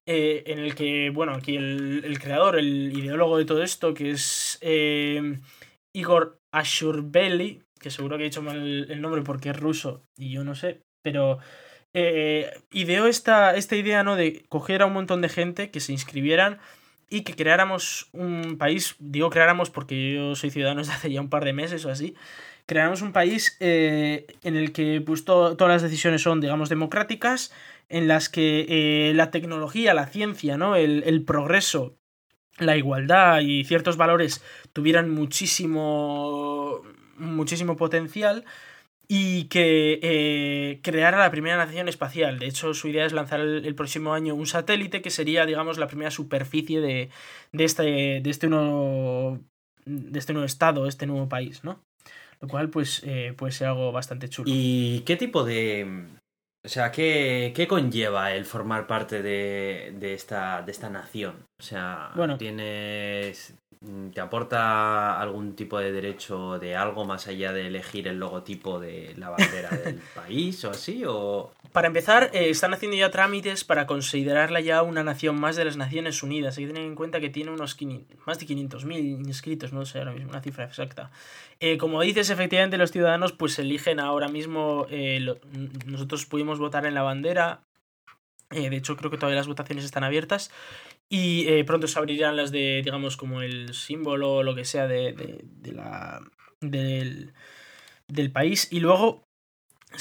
en el que, bueno, aquí el, el, creador, el ideólogo de todo esto, que es Igor Ashurbeli, que seguro que he dicho mal el nombre porque es ruso y yo no sé, pero ideó esta, esta idea, ¿no? De coger a un montón de gente que se inscribieran y que creáramos un país, digo creáramos porque yo soy ciudadano desde hace ya un par de meses o así, creáramos un país eh, en el que pues, to todas las decisiones son, digamos, democráticas, en las que eh, la tecnología, la ciencia, ¿no? el, el progreso, la igualdad y ciertos valores tuvieran muchísimo, muchísimo potencial y que eh, creara la primera nación espacial. De hecho, su idea es lanzar el, el, próximo año un satélite que sería, digamos, la primera superficie de, de, este, de, este, nuevo, de este nuevo estado, este nuevo país, ¿no? Lo cual, pues, eh, puede ser algo bastante chulo. ¿Y qué tipo de... O sea, ¿qué, qué conlleva el formar parte de, de, esta, de esta nación? O sea, bueno, tienes ¿Te aporta algún tipo de derecho de algo más allá de elegir el logotipo de la bandera del país o así? O... Para empezar, eh, están haciendo ya trámites para considerarla ya una nación más de las Naciones Unidas. Hay que tener en cuenta que tiene unos 500, más de 500.000 inscritos, no sé ahora mismo una cifra exacta. Eh, como dices, efectivamente los ciudadanos pues eligen ahora mismo, eh, lo, nosotros pudimos votar en la bandera, de hecho, creo que todavía las votaciones están abiertas. Y eh, pronto se abrirán las de, digamos, como el símbolo o lo que sea de, de, de la, del, del país. Y luego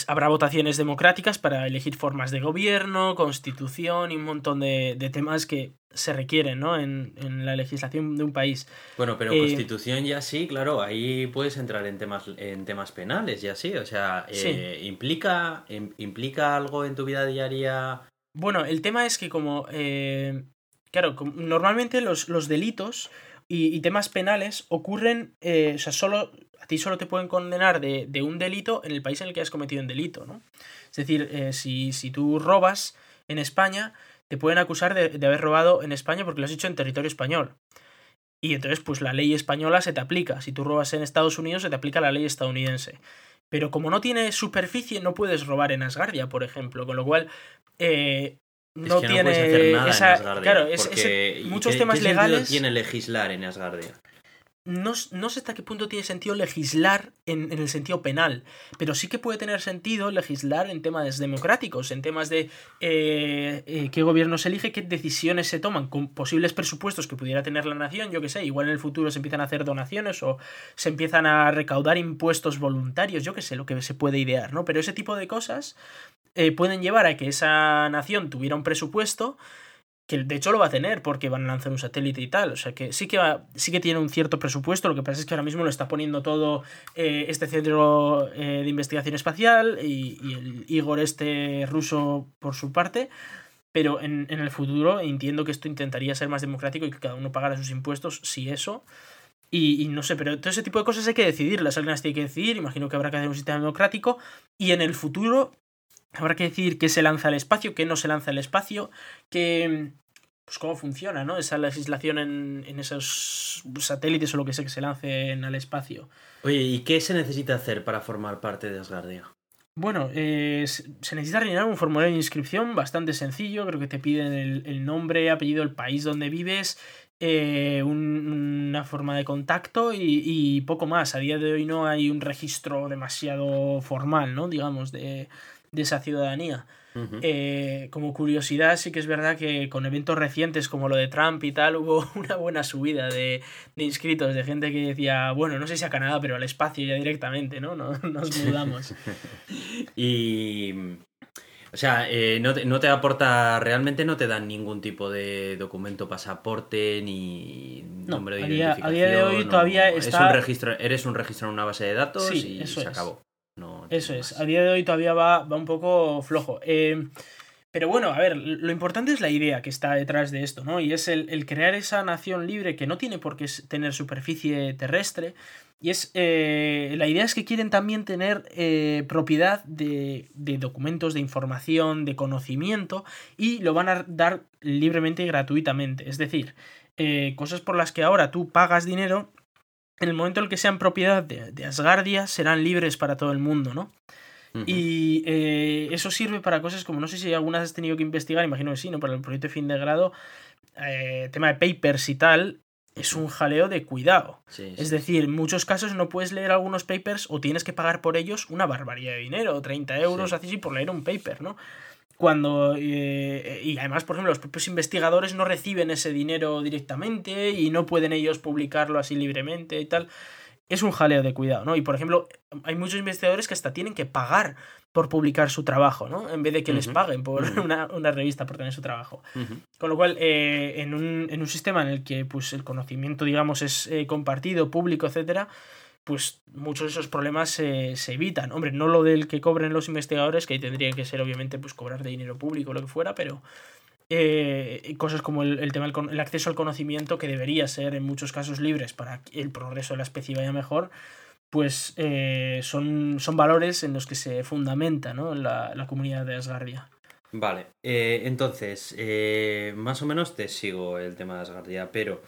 habrá votaciones democráticas para elegir formas de gobierno, constitución y un montón de, de temas que se requieren ¿no? en, en, la legislación de un país. Bueno, pero eh, constitución ya sí, claro, ahí puedes entrar en temas, en temas penales, ya sí. O sea, sí. Eh, ¿implica, ¿implica algo en tu vida diaria? Bueno, el tema es que como... Eh, Claro, normalmente los, los delitos y, y, temas penales ocurren, eh, o sea, solo, a ti solo te pueden condenar de, de, un delito en el país en el que has cometido un delito, ¿no? Es decir, eh, si, si tú robas en España, te pueden acusar de, de, haber robado en España porque lo has hecho en territorio español. Y entonces, pues la ley española se te aplica. Si tú robas en Estados Unidos, se te aplica la ley estadounidense. Pero como no tiene superficie, no puedes robar en Asgardia, por ejemplo. Con lo cual, eh, no, es que tiene hacer nada esa, en Asgardia, claro, es, ese, muchos ¿qué, temas ¿qué legales tiene legislar en Asgardia? No, no, sé hasta qué punto tiene sentido legislar en, en, el sentido penal, pero sí que puede tener sentido legislar en temas democráticos, en temas de eh, eh, qué gobierno se elige, qué decisiones se toman, con posibles presupuestos que pudiera tener la nación, yo qué sé, igual en el futuro se empiezan a hacer donaciones o se empiezan a recaudar impuestos voluntarios, yo qué sé, lo que se puede idear, ¿no? Pero ese tipo de cosas eh, pueden llevar a que esa nación tuviera un presupuesto que de hecho lo va a tener porque van a lanzar un satélite y tal, o sea que sí que sí que tiene un cierto presupuesto, lo que pasa es que ahora mismo lo está poniendo todo eh, este centro eh, de investigación espacial y, y, el Igor este ruso por su parte, pero en, en, el futuro entiendo que esto intentaría ser más democrático y que cada uno pagara sus impuestos, si eso, y, y, no sé, pero todo ese tipo de cosas hay que decidirlas, alguien las tiene que decidir, imagino que habrá que hacer un sistema democrático. Y en el futuro Habrá que decir qué se lanza al espacio, qué no se lanza al espacio, que pues cómo funciona, ¿no? Esa legislación en, en, esos satélites o lo que sea que se lancen al espacio. Oye, ¿y qué se necesita hacer para formar parte de Asgardia? Bueno, eh, se necesita rellenar un formulario de inscripción bastante sencillo. Creo que te piden el, el nombre, apellido, el país donde vives, eh, un, una forma de contacto y, y, poco más. A día de hoy no hay un registro demasiado formal, ¿no? Digamos, de, de esa ciudadanía. Uh -huh. eh, como curiosidad, sí que es verdad que con eventos recientes como lo de Trump y tal, hubo una buena subida de, de inscritos, de gente que decía, bueno, no sé si a Canadá, pero al espacio ya directamente, ¿no? no nos mudamos. y. O sea, eh, no, te, no, te, aporta, realmente no te dan ningún tipo de documento, pasaporte ni no, nombre de a día, identificación. A día de hoy no, todavía es está... un registro, eres un registro en una base de datos sí, y se es. acabó. No eso es, a día de hoy todavía va, va un poco flojo. Eh, Pero bueno, a ver, lo importante es la idea que está detrás de esto, ¿no? Y es el, crear esa nación libre que no tiene por qué tener superficie terrestre. Y es. Eh, la idea es que quieren también tener eh, propiedad de, de, documentos, de información, de conocimiento, y lo van a dar libremente y gratuitamente. Es decir, eh, cosas por las que ahora tú pagas dinero, en el momento en el que sean propiedad de, de Asgardia, serán libres para todo el mundo, ¿no? Y eh, eso sirve para cosas como, no sé si algunas has tenido que investigar, imagino que sí, ¿no? Para el proyecto de fin de grado, eh, tema de papers y tal, es un jaleo de cuidado. Es decir, en muchos casos no puedes leer algunos papers o tienes que pagar por ellos una barbaridad de dinero, 30 euros, así, por leer un paper, ¿no? Cuando. Eh, y además, por ejemplo, los propios investigadores no reciben ese dinero directamente y no pueden ellos publicarlo así libremente y tal es un jaleo de cuidado, ¿no? Y por ejemplo, hay muchos investigadores que hasta tienen que pagar por publicar su trabajo, ¿no? En vez de que les paguen por una, revista por tener su trabajo. Con lo cual, eh, en, un, en, un, sistema en el que pues, el conocimiento, digamos, es eh, compartido, público, etcétera, pues muchos de esos problemas se evitan. Hombre, no lo del que cobren los investigadores, que ahí tendría que ser, obviamente, pues cobrar de dinero público o lo que fuera, pero eh, cosas como el, tema del el acceso al conocimiento, que debería ser en muchos casos libres para que el progreso de la especie vaya mejor, pues eh, son, son valores en los que se fundamenta ¿no? la, la comunidad de Asgardia. Vale, eh, entonces, más o menos te sigo el tema de Asgardia, pero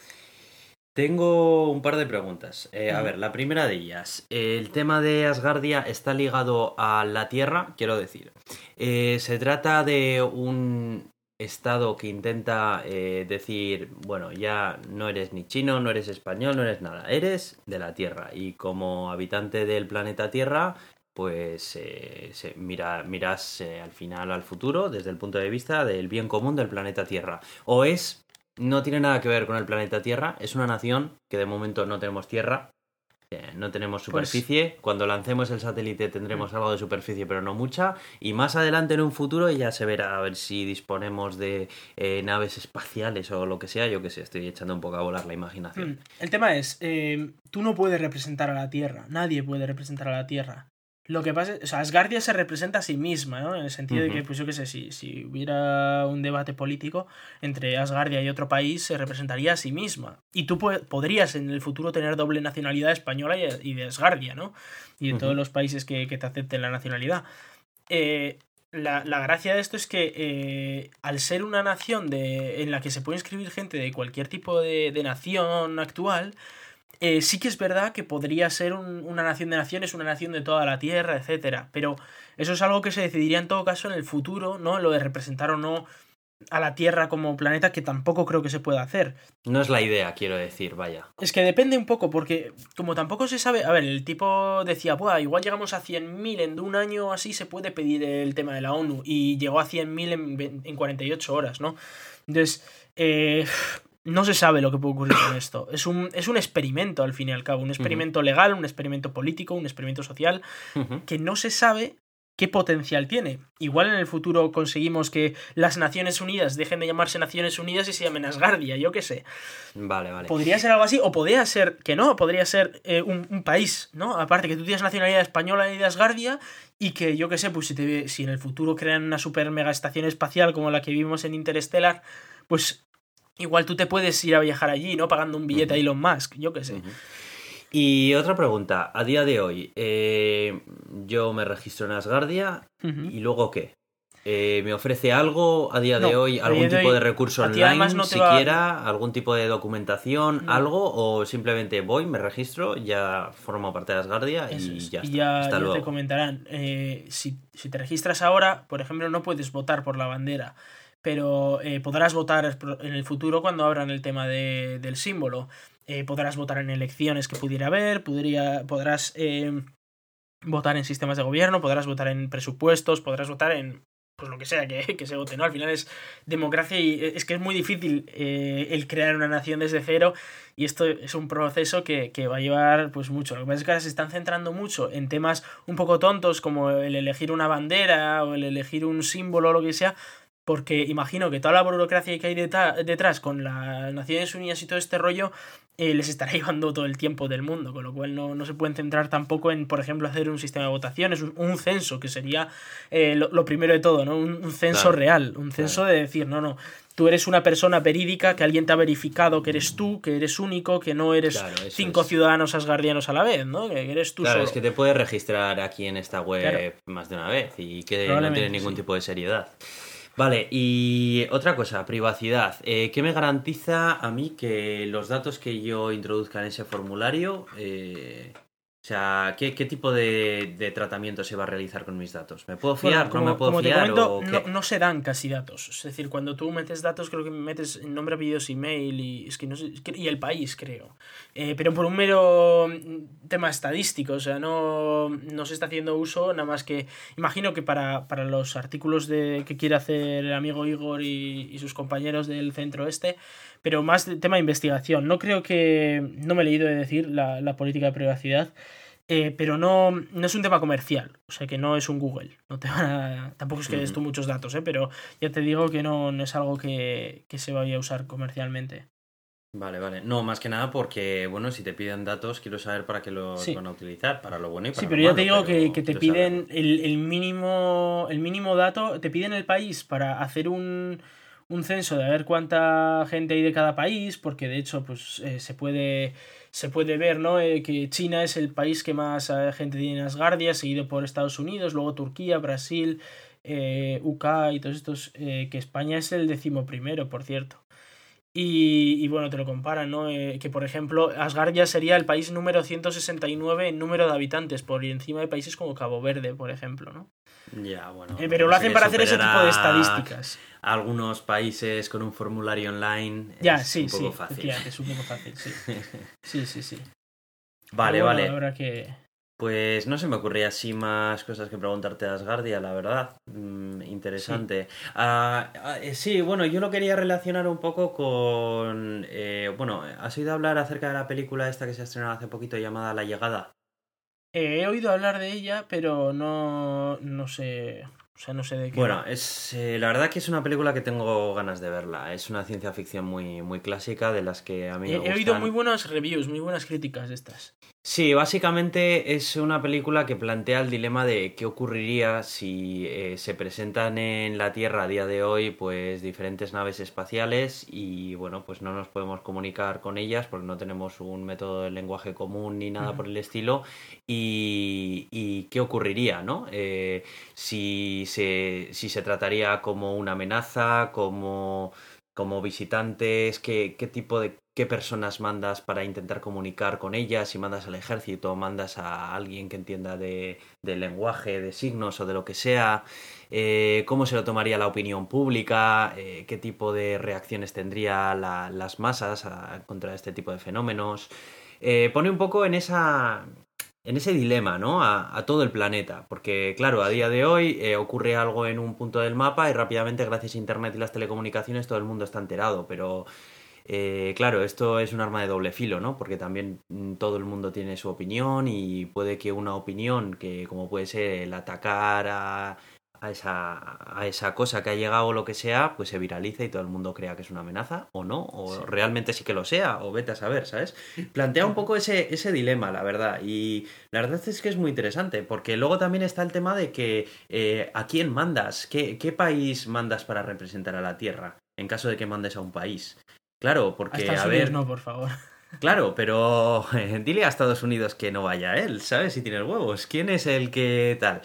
tengo un par de preguntas. a ver, la primera de ellas, el tema de Asgardia está ligado a la Tierra, quiero decir. se trata de un Estado que intenta eh, decir, bueno, ya no eres ni chino, no eres español, no eres nada, eres de la Tierra y como habitante del planeta Tierra, pues eh, se, mira, miras eh, al final al futuro desde el punto de vista del bien común del planeta Tierra. O es, no tiene nada que ver con el planeta Tierra, es una nación que de momento no tenemos tierra, no tenemos pues superficie. Cuando lancemos el satélite tendremos algo de superficie, pero no mucha. Y más adelante en un futuro ya se verá a ver si disponemos de eh, naves espaciales o lo que sea. Yo que sé, estoy echando un poco a volar la imaginación. Mm, el tema es, eh, tú no puedes representar a la Tierra. Nadie puede representar a la Tierra. Lo que pasa es, o sea, Asgardia se representa a sí misma, ¿no? En el sentido de que, pues yo qué sé, si, si hubiera un debate político entre Asgardia y otro país, se representaría a sí misma. Y tú podrías en el futuro tener doble nacionalidad española y, de Asgardia, ¿no? Y de todos los países que, te acepten la nacionalidad. Eh, la, gracia de esto es que eh, al ser una nación de, en la que se puede inscribir gente de cualquier tipo de, de nación actual, eh, sí que es verdad que podría ser una nación de naciones, una nación de toda la tierra, etcétera. Pero eso es algo que se decidiría en todo caso en el futuro, ¿no? Lo de representar o no a la Tierra como planeta, que tampoco creo que se pueda hacer. No es la idea, quiero decir, vaya. Es que depende un poco, porque como tampoco se sabe. A ver, el tipo decía, Buah, igual llegamos a 100.000 en un año así, se puede pedir el tema de la ONU. Y llegó a 100.000 en, en 48 horas, ¿no? Entonces, eh, no se sabe lo que puede ocurrir con esto. Es un, es un experimento, al fin y al cabo. Un experimento legal, un experimento político, un experimento social, que no se sabe qué potencial tiene. Igual en el futuro conseguimos que las Naciones Unidas dejen de llamarse Naciones Unidas y se llamen Asgardia, yo qué sé. Vale, vale. Podría ser algo así, o podría ser que no, podría ser eh, un, país, ¿no? Aparte que tú tienes nacionalidad española y de Asgardia, y que yo qué sé, pues si, si en el futuro crean una super mega estación espacial como la que vimos en Interstellar, pues igual tú te puedes ir a viajar allí, ¿no? Pagando un billete a Elon Musk, yo qué sé. Y otra pregunta, a día de hoy, eh, yo me registro en Asgardia y luego qué? Eh, ¿Me ofrece algo a día de hoy? ¿Algún tipo de, recurso online siquiera? ¿Algún tipo de documentación? ¿Algo? ¿O simplemente voy, me registro, ya formo parte de Asgardia y ya Y ya, te comentarán. Eh, si, si te registras ahora, por ejemplo, no puedes votar por la bandera pero eh, podrás votar en el futuro cuando abran el tema de, del símbolo. Eh, podrás votar en elecciones que pudiera haber, podría, podrás eh, votar en sistemas de gobierno, podrás votar en presupuestos, podrás votar en pues lo que sea que, que se vote, ¿no? Al final es democracia y es que es muy difícil el crear una nación desde cero y esto es un proceso que, que, va a llevar pues mucho. Lo que pasa es que ahora se están centrando mucho en temas un poco tontos como el elegir una bandera o el elegir un símbolo o lo que sea, porque imagino que toda la burocracia que hay detrás con las Naciones Unidas y todo este rollo eh, les estará llevando todo el tiempo del mundo, con lo cual no, no, se pueden centrar tampoco en, por ejemplo, hacer un sistema de votaciones, un, censo, que sería eh, lo, primero de todo, ¿no? Un, censo real, un censo de decir, no, no, tú eres una persona verídica, que alguien te ha verificado que eres tú, que eres único, que no eres cinco ciudadanos asgardianos a la vez, ¿no? Que eres tú Claro, es que te puedes registrar aquí en esta web más de una vez y que no tiene ningún tipo de seriedad. Vale, y otra cosa, privacidad. Eh, ¿Qué me garantiza a mí que los datos que yo introduzca en ese formulario eh, sea, ¿qué, tipo de, tratamiento se va a realizar con mis datos? ¿Me puedo fiar? ¿No me puedo fiar? no, se dan casi datos. Es decir, cuando tú metes datos, creo que metes nombre, apellidos, email y, es que no sé, y el país, creo. Eh, pero por un mero tema estadístico, o sea, no, no se está haciendo uso, nada más que. Imagino que para, los artículos de, que quiere hacer el amigo Igor y, y sus compañeros del centro este, pero más de tema de investigación. No creo que. No me he leído de decir la, la política de privacidad. Eh, pero no, no es un tema comercial, o sea que no es un Google. No te tampoco es que des tú muchos datos, ¿eh? pero ya te digo que no, no es algo que, que, se vaya a usar comercialmente. Vale, vale. No, más que nada porque, bueno, si te piden datos, quiero saber para qué los van a utilizar, para lo bueno y para Sí, pero ya te digo que, que, te piden el, el, mínimo, el mínimo dato, te piden el país para hacer un, un censo de ver cuánta gente hay de cada país, porque de hecho, pues eh, se puede se puede ver ¿no? Eh, que China es el país que más eh, gente tiene en Asgardia, seguido por Estados Unidos, luego Turquía, Brasil, eh, UK y todos estos, que España es el decimoprimero, por cierto. Y, y, bueno, te lo comparan, ¿no? que por ejemplo, Asgardia sería el país número 169 en número de habitantes, por encima de países como Cabo Verde, por ejemplo, ¿no? Ya, bueno. pero lo hacen para hacer ese tipo de estadísticas algunos países con un formulario online ya, es sí, un poco sí, fácil. es un poco fácil, sí. Sí, sí, sí. Vale, vale. que... Pues no se me ocurría así más cosas que preguntarte a Asgardia, la verdad. Mm, interesante. Ah, ah, eh, sí. bueno, yo lo quería relacionar un poco con... Eh, bueno, ¿has oído hablar acerca de la película esta que se ha estrenado hace poquito llamada La Llegada? he oído hablar de ella, pero no, no sé... O sea, no sé de qué. Bueno, es, eh, la verdad que es una película que tengo ganas de verla. Es una ciencia ficción muy, muy clásica de las que a mí me He oído muy buenas reviews, muy buenas críticas de estas. Sí, básicamente es una película que plantea el dilema de qué ocurriría si eh, se presentan en la Tierra a día de hoy pues diferentes naves espaciales y bueno pues no nos podemos comunicar con ellas porque no tenemos un método de lenguaje común ni nada por el estilo y, y, qué ocurriría, ¿no? Eh, si, se, si se trataría como una amenaza, como como visitantes, qué, qué tipo de qué personas mandas para intentar comunicar con ellas, si mandas al ejército, mandas a alguien que entienda de, lenguaje, de signos o de lo que sea, eh, cómo se lo tomaría la opinión pública, eh, qué tipo de reacciones tendría las masas contra este tipo de fenómenos. Eh, pone un poco en esa, en ese dilema, ¿no? A, todo el planeta. Porque, claro, a día de hoy ocurre algo en un punto del mapa y rápidamente, gracias a Internet y las telecomunicaciones, todo el mundo está enterado. Pero eh, claro, esto es un arma de doble filo, ¿no? Porque también mm, todo el mundo tiene su opinión y puede que una opinión que, como puede ser el atacar a, a, esa, a esa cosa que ha llegado o lo que sea, pues se viralice y todo el mundo crea que es una amenaza, o no, o realmente sí que lo sea, o vete a saber, ¿sabes? Plantea un poco ese, ese dilema, la verdad, y la verdad es que es muy interesante, porque luego también está el tema de que eh, ¿a quién mandas? ¿Qué, ¿Qué país mandas para representar a la Tierra? En caso de que mandes a un país. Claro, porque a, ver. no, por favor. Claro, pero dile a Estados Unidos que no vaya él, ¿sabes? Si tiene huevos. ¿Quién es el que tal?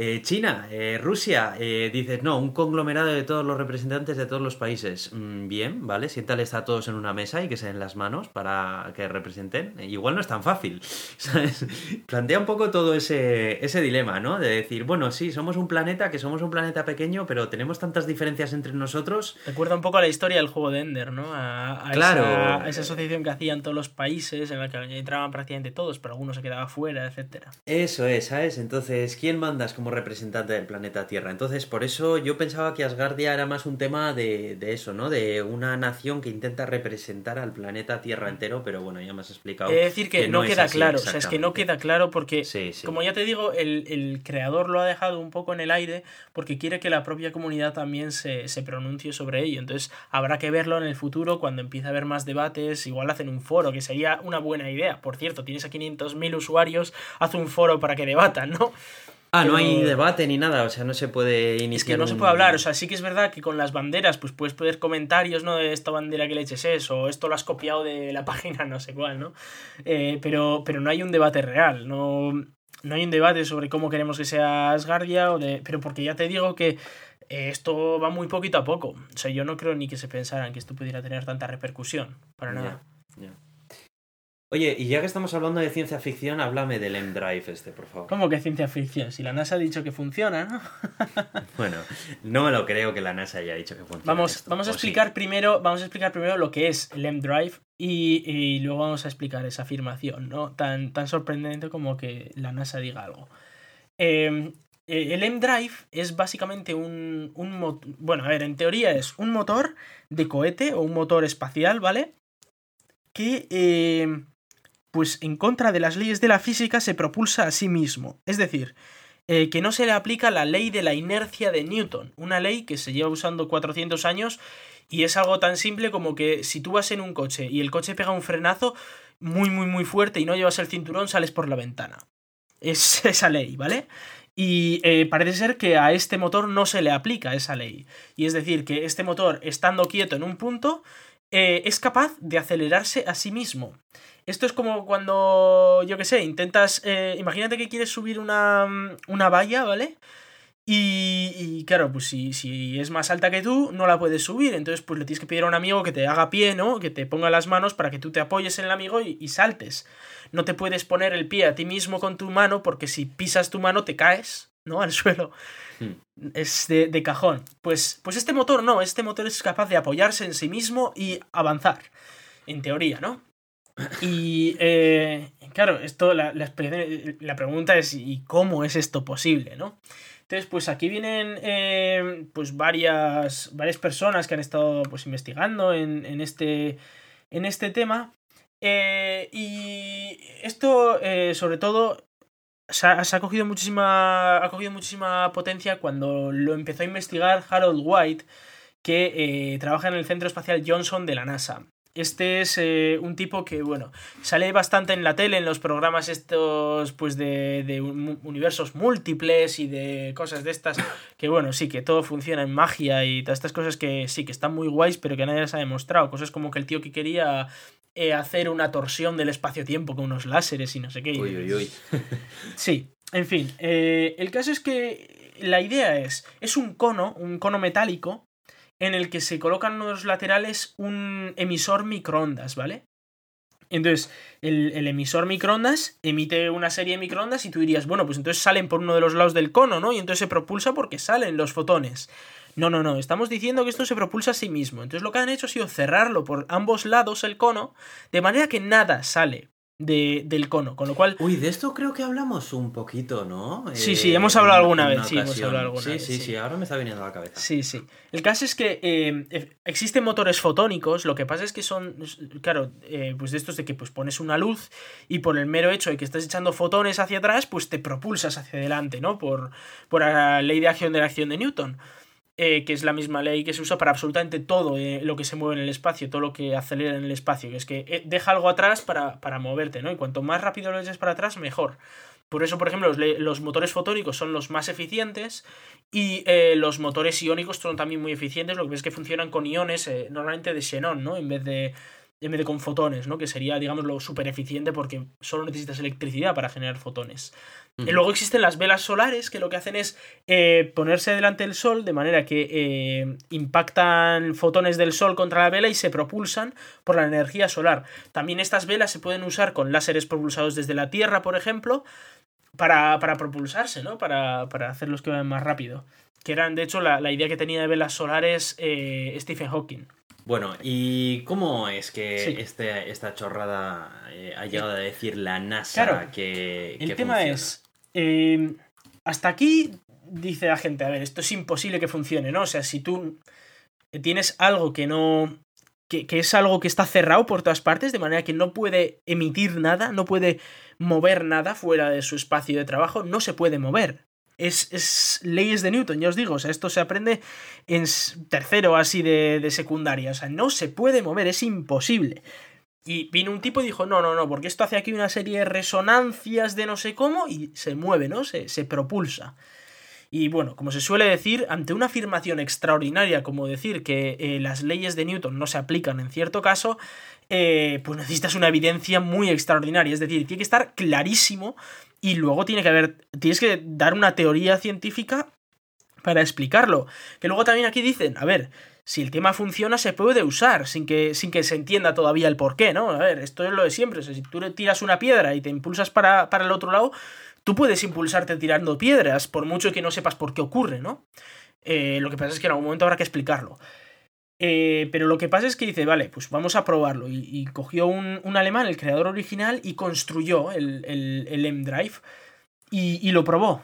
Eh, China, eh, Rusia, eh, dices, no, un conglomerado de todos los representantes de todos los países. Mm, bien, ¿vale? Siéntales a todos en una mesa y que se den las manos para que representen. igual no es tan fácil, ¿sabes? Plantea un poco todo ese, ese dilema, ¿no? De decir, bueno, sí, somos un planeta, que somos un planeta pequeño, pero tenemos tantas diferencias entre nosotros. Recuerda un poco a la historia del juego de Ender, ¿no? A, claro. Esa, a esa asociación que hacían todos los países, en la que entraban prácticamente todos, pero algunos se quedaba fuera, etcétera. Eso es, ¿sabes? Entonces, ¿quién mandas como como representante del planeta Tierra. Entonces, por eso yo pensaba que Asgardia era más un tema de, de eso, ¿no? De una nación que intenta representar al planeta Tierra entero, pero bueno, ya me has explicado. Es decir, que, no, queda claro, o sea, es que no queda claro porque, Sí, sí. como ya te digo, el, el creador lo ha dejado un poco en el aire porque quiere que la propia comunidad también se, se pronuncie sobre ello. Entonces, habrá que verlo en el futuro cuando empiece a haber más debates. Igual hacen un foro, que sería una buena idea. Por cierto, tienes a 500.000 usuarios, haz un foro para que debatan, ¿no? Ah, no hay debate ni nada, o sea, no se puede iniciar. Es que no se puede hablar, o sea, sí que es verdad que con las banderas, pues puedes poner comentarios, ¿no? De esta bandera que leches es, o esto lo has copiado de la página no sé cuál, ¿no? Eh, pero, pero no hay un debate real, no, no hay un debate sobre cómo queremos que sea Asgardia, o de, pero porque ya te digo que eh, esto va muy poquito a poco. O sea, yo no creo ni que se pensaran que esto pudiera tener tanta repercusión, para nada. Oye, y ya que estamos hablando de ciencia ficción, háblame del M-Drive este, por favor. ¿Cómo que ciencia ficción? Si la NASA ha dicho que funciona, ¿no? Bueno, no me lo creo que la NASA haya dicho que funciona. Vamos, esto, vamos a explicar primero, vamos a explicar primero lo que es el M-Drive y, y luego vamos a explicar esa afirmación, ¿no? Tan, tan sorprendente como que la NASA diga algo. Eh, eh, el M-Drive es básicamente un, un Bueno, a ver, en teoría es un motor de cohete o un motor espacial, ¿vale? Que, eh, pues en contra de las leyes de la física, se propulsa a sí mismo. Es decir, eh, que no se le aplica la ley de la inercia de Newton, una ley que se lleva usando 400 años y es algo tan simple como que si tú vas en un coche y el coche pega un frenazo muy, muy, muy fuerte y no llevas el cinturón, sales por la ventana. Es esa ley, ¿vale? Y eh, parece ser que a este motor no se le aplica esa ley. Y es decir, que este motor, estando quieto en un punto, eh, es capaz de acelerarse a sí mismo. Esto es como cuando, yo qué sé, intentas... eh, imagínate que quieres subir una, mm, una valla, ¿vale? Y, y claro, pues si, si es más alta que tú, no la puedes subir. Entonces, pues le tienes que pedir a un amigo que te haga pie, ¿no? Que te ponga las manos para que tú te apoyes en el amigo y, y saltes. No te puedes poner el pie a ti mismo con tu mano, porque si pisas tu mano te caes, ¿no? Al suelo. Hmm. Es de, de cajón. Pues, pues este motor no, este motor es capaz de apoyarse en sí mismo y avanzar. En teoría, ¿no? Y eh, claro, esto, la, la, pregunta es ¿y cómo es esto posible, no? Entonces, pues aquí vienen eh, pues varias, varias personas que han estado pues investigando en, en este, en este tema. Eh, y esto, sobre todo, se ha, cogido muchísima, ha cogido muchísima potencia cuando lo empezó a investigar Harold White, que eh, trabaja en el Centro Espacial Johnson de la NASA. Este es eh, un tipo que, bueno, sale bastante en la tele, en los programas estos, pues, de, de un- universos múltiples y de cosas de estas, que, bueno, sí, que todo funciona en magia y todas estas cosas que sí, que están muy guays, pero que nadie les ha demostrado. Cosas como que el tío que quería eh, hacer una torsión del espacio-tiempo con unos láseres y no sé qué. y- Uy, uy, uy. Sí, en fin. eh, el caso es que la idea es, es un cono, un cono metálico, en el que se colocan en los laterales un emisor microondas, ¿vale? Entonces, el, el emisor microondas emite una serie de microondas y tú dirías, bueno, pues entonces salen por uno de los lados del cono, ¿no? Y entonces se propulsa porque salen los fotones. No, no, no, estamos diciendo que esto se propulsa a sí mismo. Entonces lo que han hecho ha sido cerrarlo por ambos lados el cono, de manera que nada sale de, del cono, con lo cual Uy, de esto creo que hablamos un poquito, ¿no? Sí, Eh, sí, hemos hablado alguna vez, sí, hemos hablado alguna sí, vez, Sí, sí. sí, ahora me está viniendo a la cabeza. Sí, sí. El caso es que eh, e- existen motores fotónicos, lo que pasa es que son, claro, eh, pues de estos de que pues pones una luz y por el mero hecho de que estás echando fotones hacia atrás, pues te propulsas hacia adelante, ¿no? Por, por la ley de acción de la acción de Newton. Eh, que es la misma ley que se usa para absolutamente todo eh, lo que se mueve en el espacio, todo lo que acelera en el espacio, que es que eh, deja algo atrás para, para moverte, ¿no? Y cuanto más rápido lo eches para atrás, mejor. Por eso, por ejemplo, los, los motores fotónicos son los más eficientes y los motores iónicos son también muy eficientes. Lo que ves es que funcionan con iones, normalmente de xenón, ¿no? En vez de, en vez de con fotones, ¿no? Que sería, digamos, lo súper eficiente porque solo necesitas electricidad para generar fotones. Y luego existen las velas solares que lo que hacen es eh, ponerse delante del sol de manera que eh, impactan fotones del sol contra la vela y se propulsan por la energía solar. También estas velas se pueden usar con láseres propulsados desde la Tierra, por ejemplo, para, para propulsarse, ¿no? Para, para hacerlos que vayan más rápido. Que eran, de hecho, la, la idea que tenía de velas solares eh, Stephen Hawking. Bueno, ¿y cómo es que Sí. este, esta chorrada eh, ha llegado a decir la NASA Claro, que, El tema funciona? es. eh, hasta aquí dice la gente, a ver, esto es imposible que funcione, ¿no? O sea, si tú tienes algo que no... Que, que es algo que está cerrado por todas partes, de manera que no puede emitir nada, no puede mover nada fuera de su espacio de trabajo, no se puede mover. Es, es, leyes de Newton, ya os digo, o sea, esto se aprende en tercero así de, de, secundaria, o sea, no se puede mover, es imposible. Y vino un tipo y dijo, no, no, no, porque esto hace aquí una serie de resonancias de no sé cómo y se mueve, ¿no? Se, se propulsa. Y bueno, como se suele decir, ante una afirmación extraordinaria como decir que eh, las leyes de Newton no se aplican en cierto caso, eh, pues necesitas una evidencia muy extraordinaria. Es decir, tiene que estar clarísimo y luego tiene que haber, tienes que dar una teoría científica para explicarlo. Que luego también aquí dicen, a ver, si el tema funciona se puede usar sin que, sin que se entienda todavía el porqué, ¿no? A ver, esto es lo de siempre. Si tú tiras una piedra y te impulsas para, para el otro lado, tú puedes impulsarte tirando piedras, por mucho que no sepas por qué ocurre, ¿no? Eh, lo que pasa es que en algún momento habrá que explicarlo. Eh, pero lo que pasa es que dice, vale, pues vamos a probarlo. Y, y cogió un, un, alemán, el creador original, y construyó el, el, el M-Drive. Y, y, lo probó.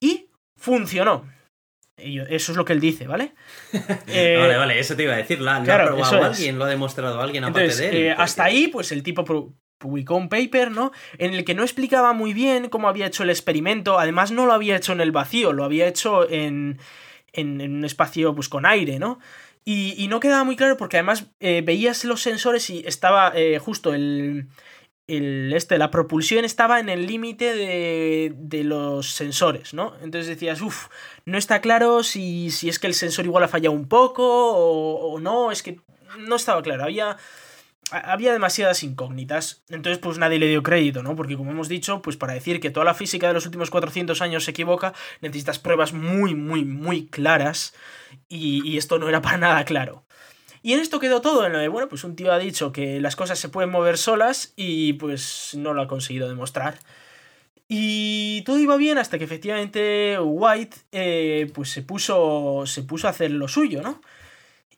Y funcionó. Y eso es lo que él dice, ¿vale? Eh, vale, vale, eso te iba a decir. ¿Lo, claro, ha probado alguien? Es. ¿Lo ha demostrado alguien aparte Entonces, de él? Eh, hasta ahí, pues el tipo publicó un paper, ¿no? En el que no explicaba muy bien cómo había hecho el experimento. Además, no lo había hecho en el vacío, lo había hecho en, en, en un espacio pues, con aire, ¿no? Y, y, no quedaba muy claro porque además eh, veías los sensores y estaba eh, justo el, el, este, la propulsión estaba en el límite de, de, los sensores, ¿no? Entonces decías, uff, no está claro si, si, es que el sensor igual ha fallado un poco o, o no, es que no estaba claro, había había demasiadas incógnitas, entonces pues nadie le dio crédito, ¿no? Porque como hemos dicho, pues para decir que toda la física de los últimos 400 años se equivoca, necesitas pruebas muy, muy, muy claras y, esto no era para nada claro. Y en esto quedó todo, en lo de, bueno, pues un tío ha dicho que las cosas se pueden mover solas y pues no lo ha conseguido demostrar. Y todo iba bien hasta que efectivamente White eh, pues se puso, se puso a hacer lo suyo, ¿no?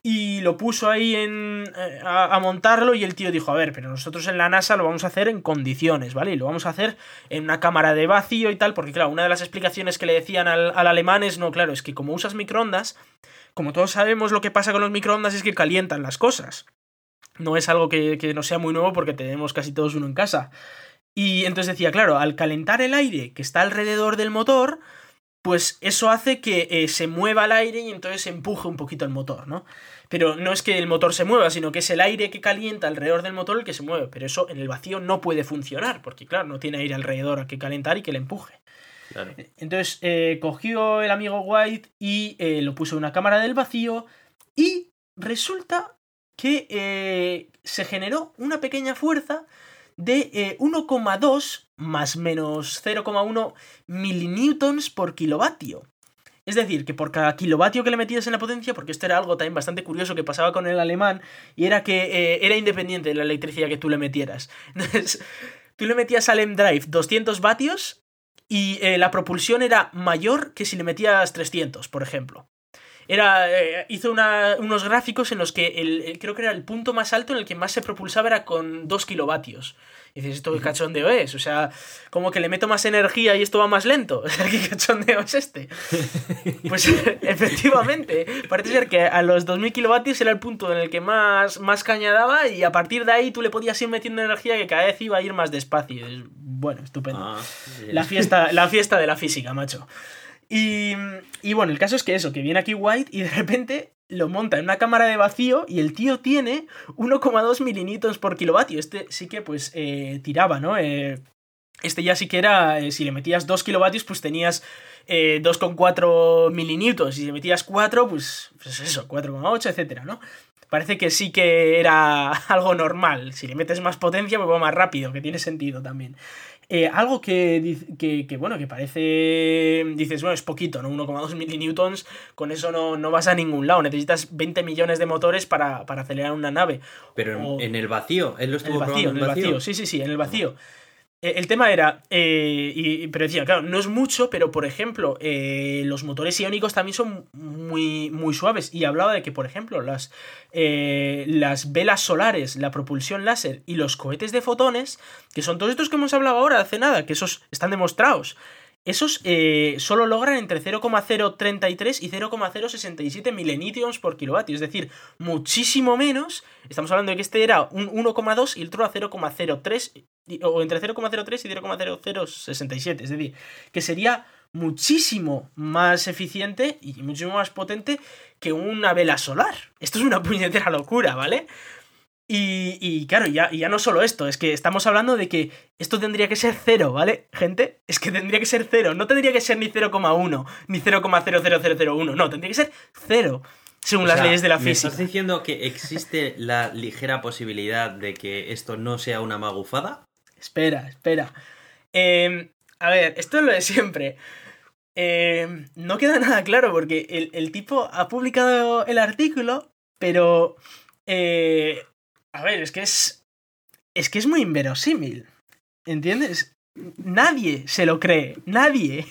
y lo puso ahí en, eh, a, a, montarlo y el tío dijo, a ver, pero nosotros en la NASA lo vamos a hacer en condiciones, ¿vale? Y lo vamos a hacer en una cámara de vacío y tal, porque claro, una de las explicaciones que le decían al, al alemán es, no, claro, es que como usas microondas, como todos sabemos lo que pasa con los microondas es que calientan las cosas. No es algo que, que no sea muy nuevo porque tenemos casi todos uno en casa. Y entonces decía, claro, al calentar el aire que está alrededor del motor, pues eso hace que eh, se mueva el aire y entonces empuje un poquito el motor, ¿no? Pero no es que el motor se mueva, sino que es el aire que calienta alrededor del motor el que se mueve. Pero eso en el vacío no puede funcionar, porque claro, no tiene aire alrededor a que calentar y que le empuje. Entonces eh, cogió el amigo White y eh, lo puso en una cámara del vacío y resulta que eh, se generó una pequeña fuerza de eh, 1,2 más menos 0,1 milinewtons por kilovatio. Es decir, que por cada kilovatio que le metías en la potencia, porque esto era algo también bastante curioso que pasaba con el alemán, y era que era independiente de la electricidad que tú le metieras. Entonces, tú le metías al M-Drive 200 vatios y eh, la propulsión era mayor que si le metías 300, por ejemplo. Era, eh, hizo unos gráficos en los que el, el, creo que era el punto más alto en el que más se propulsaba era con 2 kilovatios. Y dices, ¿esto qué cachondeo es? O sea, como que le meto más energía y esto va más lento. O sea, ¿qué cachondeo es este? Pues efectivamente, parece ser que a los 2000 kilovatios era el punto en el que más, más caña daba y a partir de ahí tú le podías ir metiendo energía que cada vez iba a ir más despacio. Bueno, estupendo. Ah, la, fiesta, la fiesta de la física, macho. Y, y, bueno, el caso es que eso, que viene aquí White y de repente lo monta en una cámara de vacío y el tío tiene 1,2 mililitros por kilovatio. Este sí que pues eh, tiraba, ¿no? Eh, este ya sí que era, eh, si le metías 2 kilovatios pues tenías 2,4 milinewtons. Si le metías 4 pues, pues eso, 4,8, etcétera, ¿no? Parece que sí que era algo normal. Si le metes más potencia, pues va más rápido, que tiene sentido también. Eh, algo que, que, que, bueno, que parece. Dices, bueno, es poquito, ¿no? 1,2 milinewtons, con eso no, no, vas a ningún lado. Necesitas 20 millones de motores para, para acelerar una nave. Pero o, en el vacío, él lo estuvo en el vacío, en el vacío. vacío. Sí, sí, sí, en el vacío. El tema era, eh, y, pero decía, claro, no es mucho, pero por ejemplo, eh, los motores iónicos también son muy, muy suaves. Y hablaba de que, por ejemplo, las, eh, las velas solares, la propulsión láser y los cohetes de fotones, que son todos estos que hemos hablado ahora hace nada, que esos están demostrados. Esos eh, solo logran entre 0,033 y 0,067 milenitions por kilovatio, es decir, muchísimo menos. Estamos hablando de que este era un 1,2 y el otro a 0,03, o entre 0,03 y 0,0067, es decir, que sería muchísimo más eficiente y muchísimo más potente que una vela solar. Esto es una puñetera locura, ¿vale? Y, y claro, ya, ya no solo esto, es que estamos hablando de que esto tendría que ser cero, ¿vale? Gente, es que tendría que ser cero, no tendría que ser ni 0,1, ni 0,00001, no, tendría que ser cero, según las leyes de la ¿me física. ¿Estás diciendo que existe la ligera posibilidad de que esto no sea una magufada? Espera, espera. Eh, a ver, esto es lo de siempre. Eh, no queda nada claro porque el, el tipo ha publicado el artículo, pero... eh, a ver, es que es... Es que es muy inverosímil. ¿Entiendes? Nadie se lo cree. Nadie.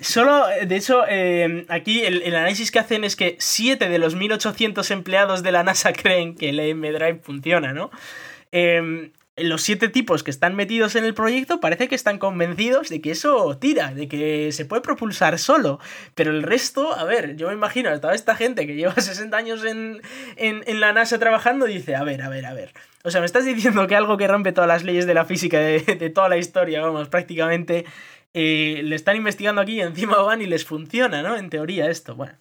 Solo, de hecho, eh, aquí el, el análisis que hacen es que 7 de los 1800 empleados de la NASA creen que el M-Drive funciona, ¿no? Eh, los siete tipos que están metidos en el proyecto parece que están convencidos de que eso tira, de que se puede propulsar solo. Pero el resto, a ver, yo me imagino a toda esta gente que lleva 60 años en, en, en la NASA trabajando dice, a ver, a ver, a ver. O sea, me estás diciendo que algo que rompe todas las leyes de la física de, de toda la historia, vamos, prácticamente, eh, le están investigando aquí y encima van y les funciona, ¿no? En teoría esto, bueno.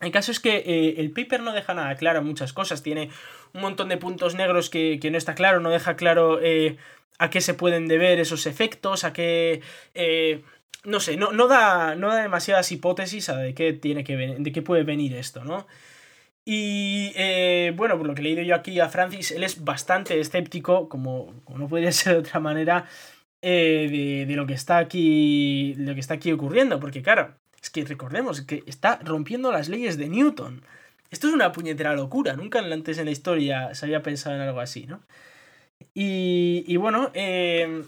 El caso es que eh, el paper no deja nada claro muchas cosas, tiene un montón de puntos negros que, que no está claro, no deja claro eh, a qué se pueden deber esos efectos, a qué... eh, no sé, no, no, da, no da demasiadas hipótesis a de qué, tiene que de qué puede venir esto, ¿no? Y bueno, por lo que he leído yo aquí a Francis, él es bastante escéptico, como, no podría ser de otra manera, de, de lo que está aquí. de lo que está aquí ocurriendo. Porque, claro, es que recordemos que está rompiendo las leyes de Newton. Esto es una puñetera locura. Nunca antes en la historia se había pensado en algo así, ¿no? Y, y bueno, eh,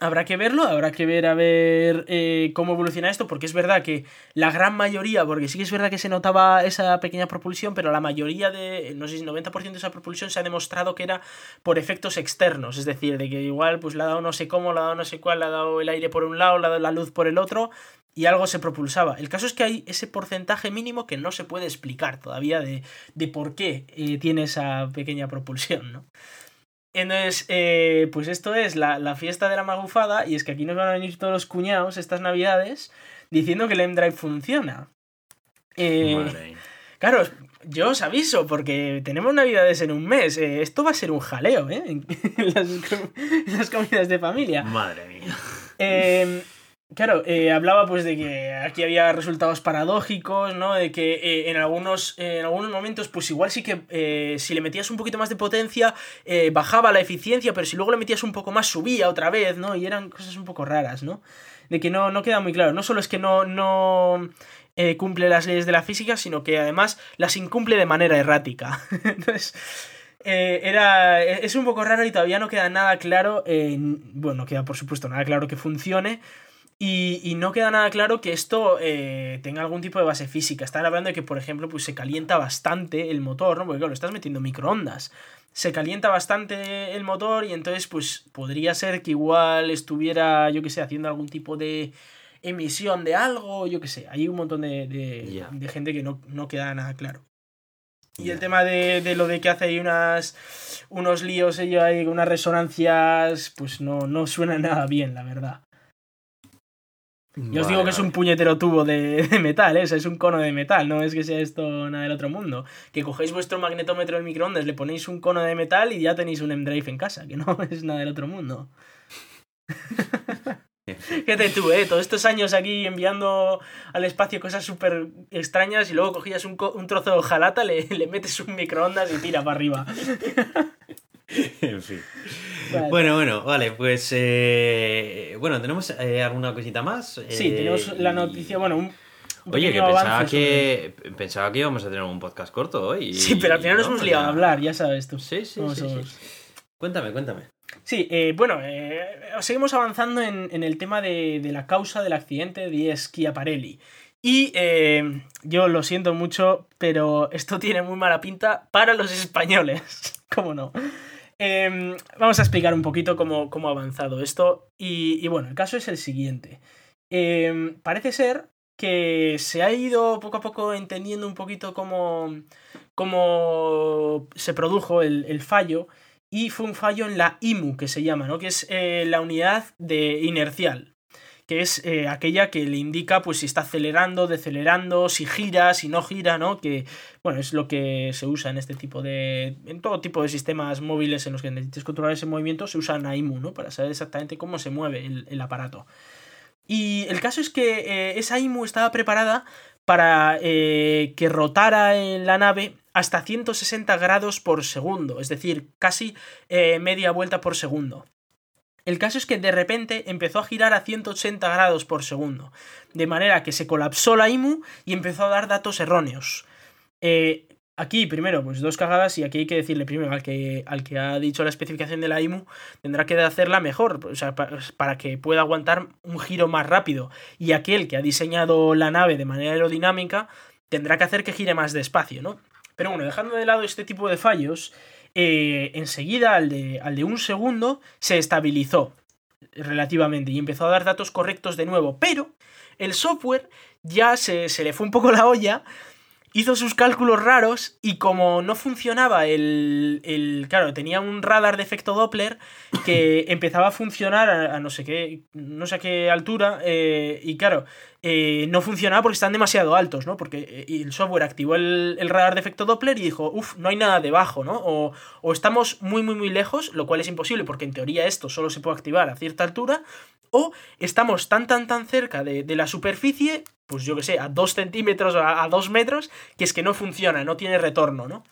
habrá que verlo, habrá que ver a ver eh, cómo evoluciona esto, porque es verdad que la gran mayoría, porque sí que es verdad que se notaba esa pequeña propulsión, pero la mayoría de, no sé si 90% de esa propulsión se ha demostrado que era por efectos externos, es decir, de que igual pues le ha dado no sé cómo, le ha dado no sé cuál, le ha dado el aire por un lado, le ha dado la luz por el otro, y algo se propulsaba. El caso es que hay ese porcentaje mínimo que no se puede explicar todavía de, de por qué eh, tiene esa pequeña propulsión, ¿no? Entonces, eh, pues esto es la, la fiesta de la magufada y es que aquí nos van a venir todos los cuñados estas navidades diciendo que el M-Drive funciona. Eh, Madre claro, yo os aviso porque tenemos navidades en un mes. eh, esto va a ser un jaleo, ¿eh? En, en las, en las comidas de familia. Madre mía. Eh, claro, eh, hablaba pues de que aquí había resultados paradójicos, ¿no? De que eh, en, algunos, en algunos momentos, pues igual sí que eh, si le metías un poquito más de potencia, eh, bajaba la eficiencia, pero si luego le metías un poco más, subía otra vez, ¿no? Y eran cosas un poco raras, ¿no? De que no, no queda muy claro. No solo es que no, no eh, cumple las leyes de la física, sino que además las incumple de manera errática. Entonces. Eh, era, es un poco raro y todavía no queda nada claro. eh, bueno, no queda por supuesto nada claro que funcione. Y, y no queda nada claro que esto eh, tenga algún tipo de base física. Están hablando de que, por ejemplo, pues se calienta bastante el motor, ¿no? Porque claro, estás metiendo en microondas. Se calienta bastante el motor y entonces, pues, podría ser que igual estuviera, yo que sé, haciendo algún tipo de emisión de algo, yo que sé. Hay un montón de, de, gente que no, no queda nada claro. Y el tema de, de lo de que hace ahí unas, unos líos ellos ahí, unas resonancias, pues no, no suena nada bien, la verdad. Yo os digo que es un puñetero tubo de, de metal, ¿eh? O sea, es un cono de metal, no es que sea esto nada del otro mundo. Que cogéis vuestro magnetómetro del microondas, le ponéis un cono de metal y ya tenéis un M-Drive en casa, que no es nada del otro mundo. Fíjate tú, ¿eh? Todos estos años aquí enviando al espacio cosas súper extrañas y luego cogías un, co- un trozo de hojalata, le, le metes un microondas y tira para arriba. en fin. Vale. Bueno, bueno, vale, pues eh, bueno, tenemos eh, alguna cosita más. Sí, Eh, tenemos la y- noticia, bueno, un, un Oye, que pensaba que pensaba que íbamos a tener un podcast corto hoy. Sí, pero al final nos no, hemos liado a hablar, ya sabes tú. Sí, sí, sí. Cuéntame, cuéntame. Sí, eh, bueno, eh, seguimos avanzando en, en el tema de, de la causa del accidente de Schiaparelli. Y eh, yo lo siento mucho, pero esto tiene muy mala pinta para los españoles. ¿Cómo no? Eh, vamos a explicar un poquito cómo, cómo ha avanzado esto. Y, bueno, el caso es el siguiente. eh, parece ser que se ha ido poco a poco entendiendo un poquito cómo, cómo se produjo el, el fallo y fue un fallo en la IMU que se llama, ¿no? que es eh, la unidad de inercial que es eh, aquella que le indica pues si está acelerando, decelerando, si gira, si no gira, ¿no? Que, bueno, es lo que se usa en este tipo de... en todo tipo de sistemas móviles en los que necesites controlar ese movimiento, se usa NAIMU, ¿no? Para saber exactamente cómo se mueve el, aparato. Y el caso es que eh, esa IMU estaba preparada para eh, que rotara en la nave hasta 160 grados por segundo, es decir, casi media vuelta por segundo. El caso es que de repente empezó a girar a 180 grados por segundo, de manera que se colapsó la IMU y empezó a dar datos erróneos. Eh, aquí, primero, pues dos cagadas y aquí hay que decirle primero al que, al que ha dicho la especificación de la IMU, tendrá que hacerla mejor, o sea, para, para que pueda aguantar un giro más rápido. Y aquel que ha diseñado la nave de manera aerodinámica tendrá que hacer que gire más despacio, ¿no? Pero bueno, dejando de lado este tipo de fallos, eh, enseguida al de, al de un segundo se estabilizó relativamente y empezó a dar datos correctos de nuevo, pero el software ya se, se le fue un poco la olla hizo sus cálculos raros y como no funcionaba el, el, Claro, tenía un radar de efecto Doppler que empezaba a funcionar a, a no sé qué. No sé a qué altura. Eh, y claro, eh, no funcionaba porque están demasiado altos, ¿no? Porque eh, el software activó el, el radar de efecto Doppler y dijo, uff, no hay nada debajo, ¿no? O, o estamos muy, muy, muy lejos, lo cual es imposible porque en teoría esto solo se puede activar a cierta altura, o estamos tan, tan, tan cerca de, de la superficie, pues yo que sé, a 2 centímetros o a 2 metros, que es que no funciona, no tiene retorno, ¿no?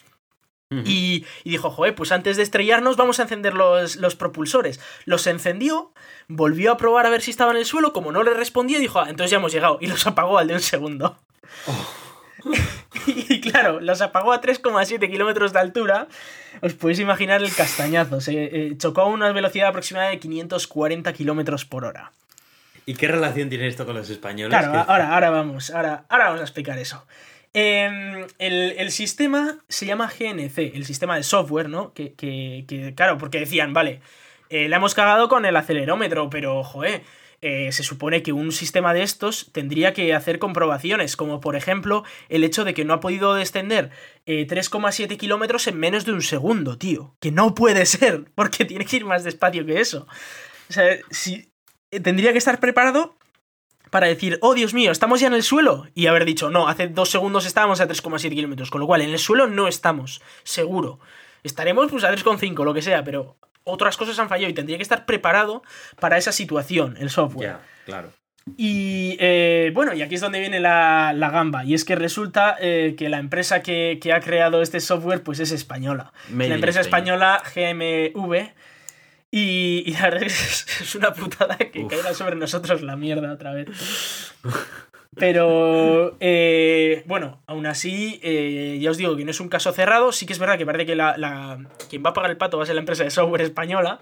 Y, y dijo, joder, pues antes de estrellarnos vamos a encender los, los propulsores. Los encendió, volvió a probar a ver si estaba en el suelo, como no le respondía, dijo, ah, entonces ya hemos llegado. Y los apagó al de un segundo. y claro, los apagó a 3,7 kilómetros de altura. Os podéis imaginar el castañazo. Se eh, chocó a una velocidad aproximada de 540 kilómetros por hora. ¿Y qué relación tiene esto con los españoles? Claro, Que- ahora, ahora vamos, ahora, ahora vamos a explicar eso. Eh, el, el sistema se llama GNC, el sistema de software, ¿no? Que, que- que, claro, porque decían, vale, eh, la hemos cagado con el acelerómetro, pero, joder, eh, se supone que un sistema de estos tendría que hacer comprobaciones, como por ejemplo el hecho de que no ha podido descender eh, 3,7 kilómetros en menos de un segundo, tío. Que no puede ser, porque tiene que ir más despacio que eso. O sea, si, eh, tendría que estar preparado para decir, oh Dios mío, estamos ya en el suelo. Y haber dicho, no, hace dos segundos estábamos a 3,7 kilómetros. Con lo cual, en el suelo no estamos, seguro. Estaremos pues a 3,5, lo que sea, pero otras cosas han fallado y tendría que estar preparado para esa situación, el software. Claro. Y eh, bueno, y aquí es donde viene la, la gamba. Y es que resulta eh, que la empresa que, que ha creado este software pues es española. Made la empresa española GMV. Y, y la verdad es, es una putada que Uf. caiga sobre nosotros la mierda otra vez. Pero eh, bueno, aún así, eh, ya os digo que no es un caso cerrado. Sí que es verdad que parece que la, la- quien va a pagar el pato va a ser la empresa de software española.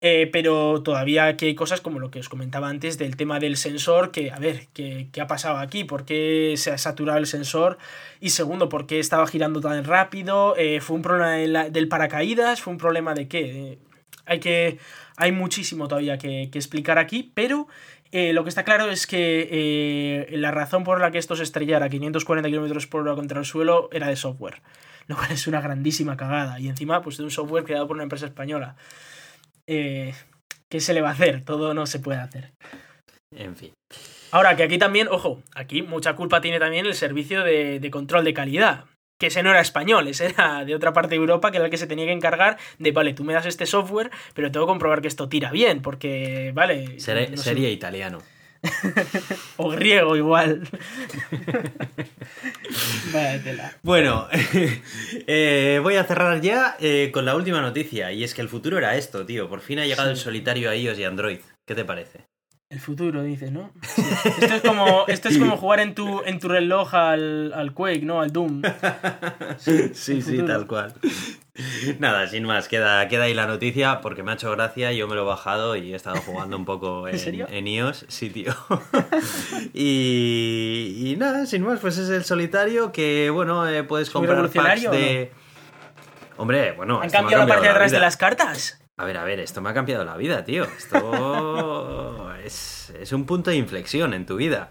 eh, pero todavía aquí hay cosas como lo que os comentaba antes del tema del sensor, que a ver, ¿qué, qué ha pasado aquí? ¿Por qué se ha saturado el sensor? Y segundo, ¿por qué estaba girando tan rápido? ¿Fue un problema de la- del paracaídas? ¿Fue un problema de qué? Hay que. Hay muchísimo todavía que, que explicar aquí, pero eh, lo que está claro es que eh, la razón por la que esto se estrellara a 540 km por hora contra el suelo era de software. Lo cual es una grandísima cagada. Y encima, pues de un software creado por una empresa española. Eh, ¿Qué se le va a hacer? Todo no se puede hacer. En fin. Ahora, que aquí también, ojo, aquí mucha culpa tiene también el servicio de, de control de calidad. Que ese no era español, ese era de otra parte de Europa, que era el que se tenía que encargar de, vale, tú me das este software, pero tengo que comprobar que esto tira bien, porque, vale. Seré- no sé, sería italiano. o griego igual. Tela. Bueno, eh, voy a cerrar ya eh, con la última noticia. Y es que el futuro era esto, tío. Por fin ha llegado el solitario a iOS y Android. ¿Qué te parece? El futuro, dices, ¿no? Sí. Esto es como, esto es como jugar en tu, en tu reloj al, al Quake, ¿no? Al Doom. Sí, sí, tal cual. Nada, sin más, queda, queda ahí la noticia porque me ha hecho gracia, yo me lo he bajado y he estado jugando un poco en, ¿En en iOS, sí, tío. y, y nada, sin más, pues es el solitario que, bueno, eh, puedes ¿Muy comprar packs de... Hombre, bueno, ¿Han cambiado la parte de atrás de las cartas? A ver, a ver, esto me ha cambiado la vida, tío. Esto es, es un punto de inflexión en tu vida.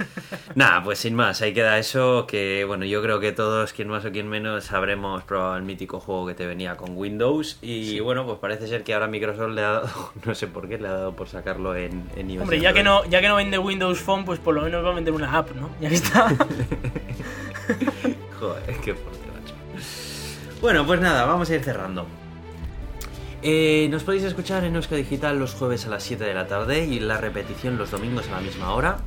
Nada, pues sin más, ahí queda eso que, bueno, yo creo que todos, quien más o quien menos, habremos probado el mítico juego que te venía con Windows y bueno, pues parece ser que ahora Microsoft le ha dado, no sé por qué, le ha dado por sacarlo en, en iOS. Hombre, ya que, no, ya que no vende Windows Phone, pues por lo menos va a vender una app, ¿no? Ya que está. Joder, qué fuerte, macho. Bueno, pues nada, vamos a ir cerrando. Eh, nos podéis escuchar en Euska Digital los jueves a las 7 de la tarde y la repetición los domingos a la misma hora.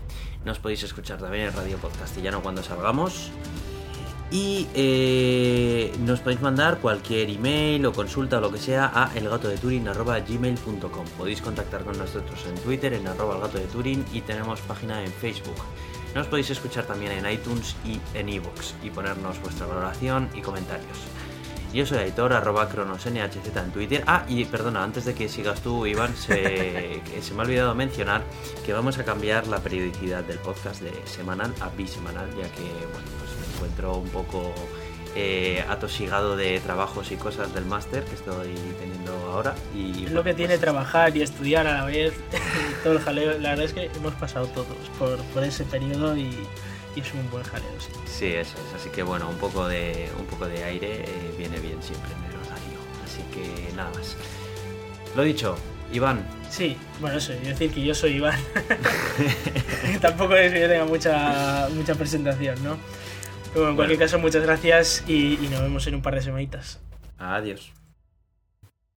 Nos podéis escuchar también en Radio Podcastillano cuando salgamos. Y eh, nos podéis mandar cualquier email o consulta o lo que sea a elgatodeturin.gmail.com Podéis contactar con nosotros en Twitter, en arroba el gato de Turing y tenemos página en Facebook. Nos podéis escuchar también en iTunes y en iVoox y ponernos vuestra valoración y comentarios. Yo soy editor, arroba cronosnhz en Twitter. Ah, y perdona, antes de que sigas tú, Iván, se, me ha olvidado mencionar que vamos a cambiar la periodicidad del podcast de semanal a bisemanal, ya que, bueno, pues me encuentro un poco eh, atosigado de trabajos y cosas del máster que estoy teniendo ahora. Y, Es bueno, lo que tiene pues, trabajar y estudiar a la vez, todo el jaleo. La verdad es que hemos pasado todos por, por ese periodo y, y es un buen jaleo, sí. Sí, eso es. Así que bueno, un poco de, un poco de aire eh, viene bien siempre en el horario. Así que nada más. Lo dicho, Iván, Sí, bueno, eso, yo decir que yo soy Iván. Tampoco es que yo tenga mucha, mucha presentación, ¿no? Pero bueno, en cualquier caso, muchas gracias y, y nos vemos en un par de semanitas. adiós.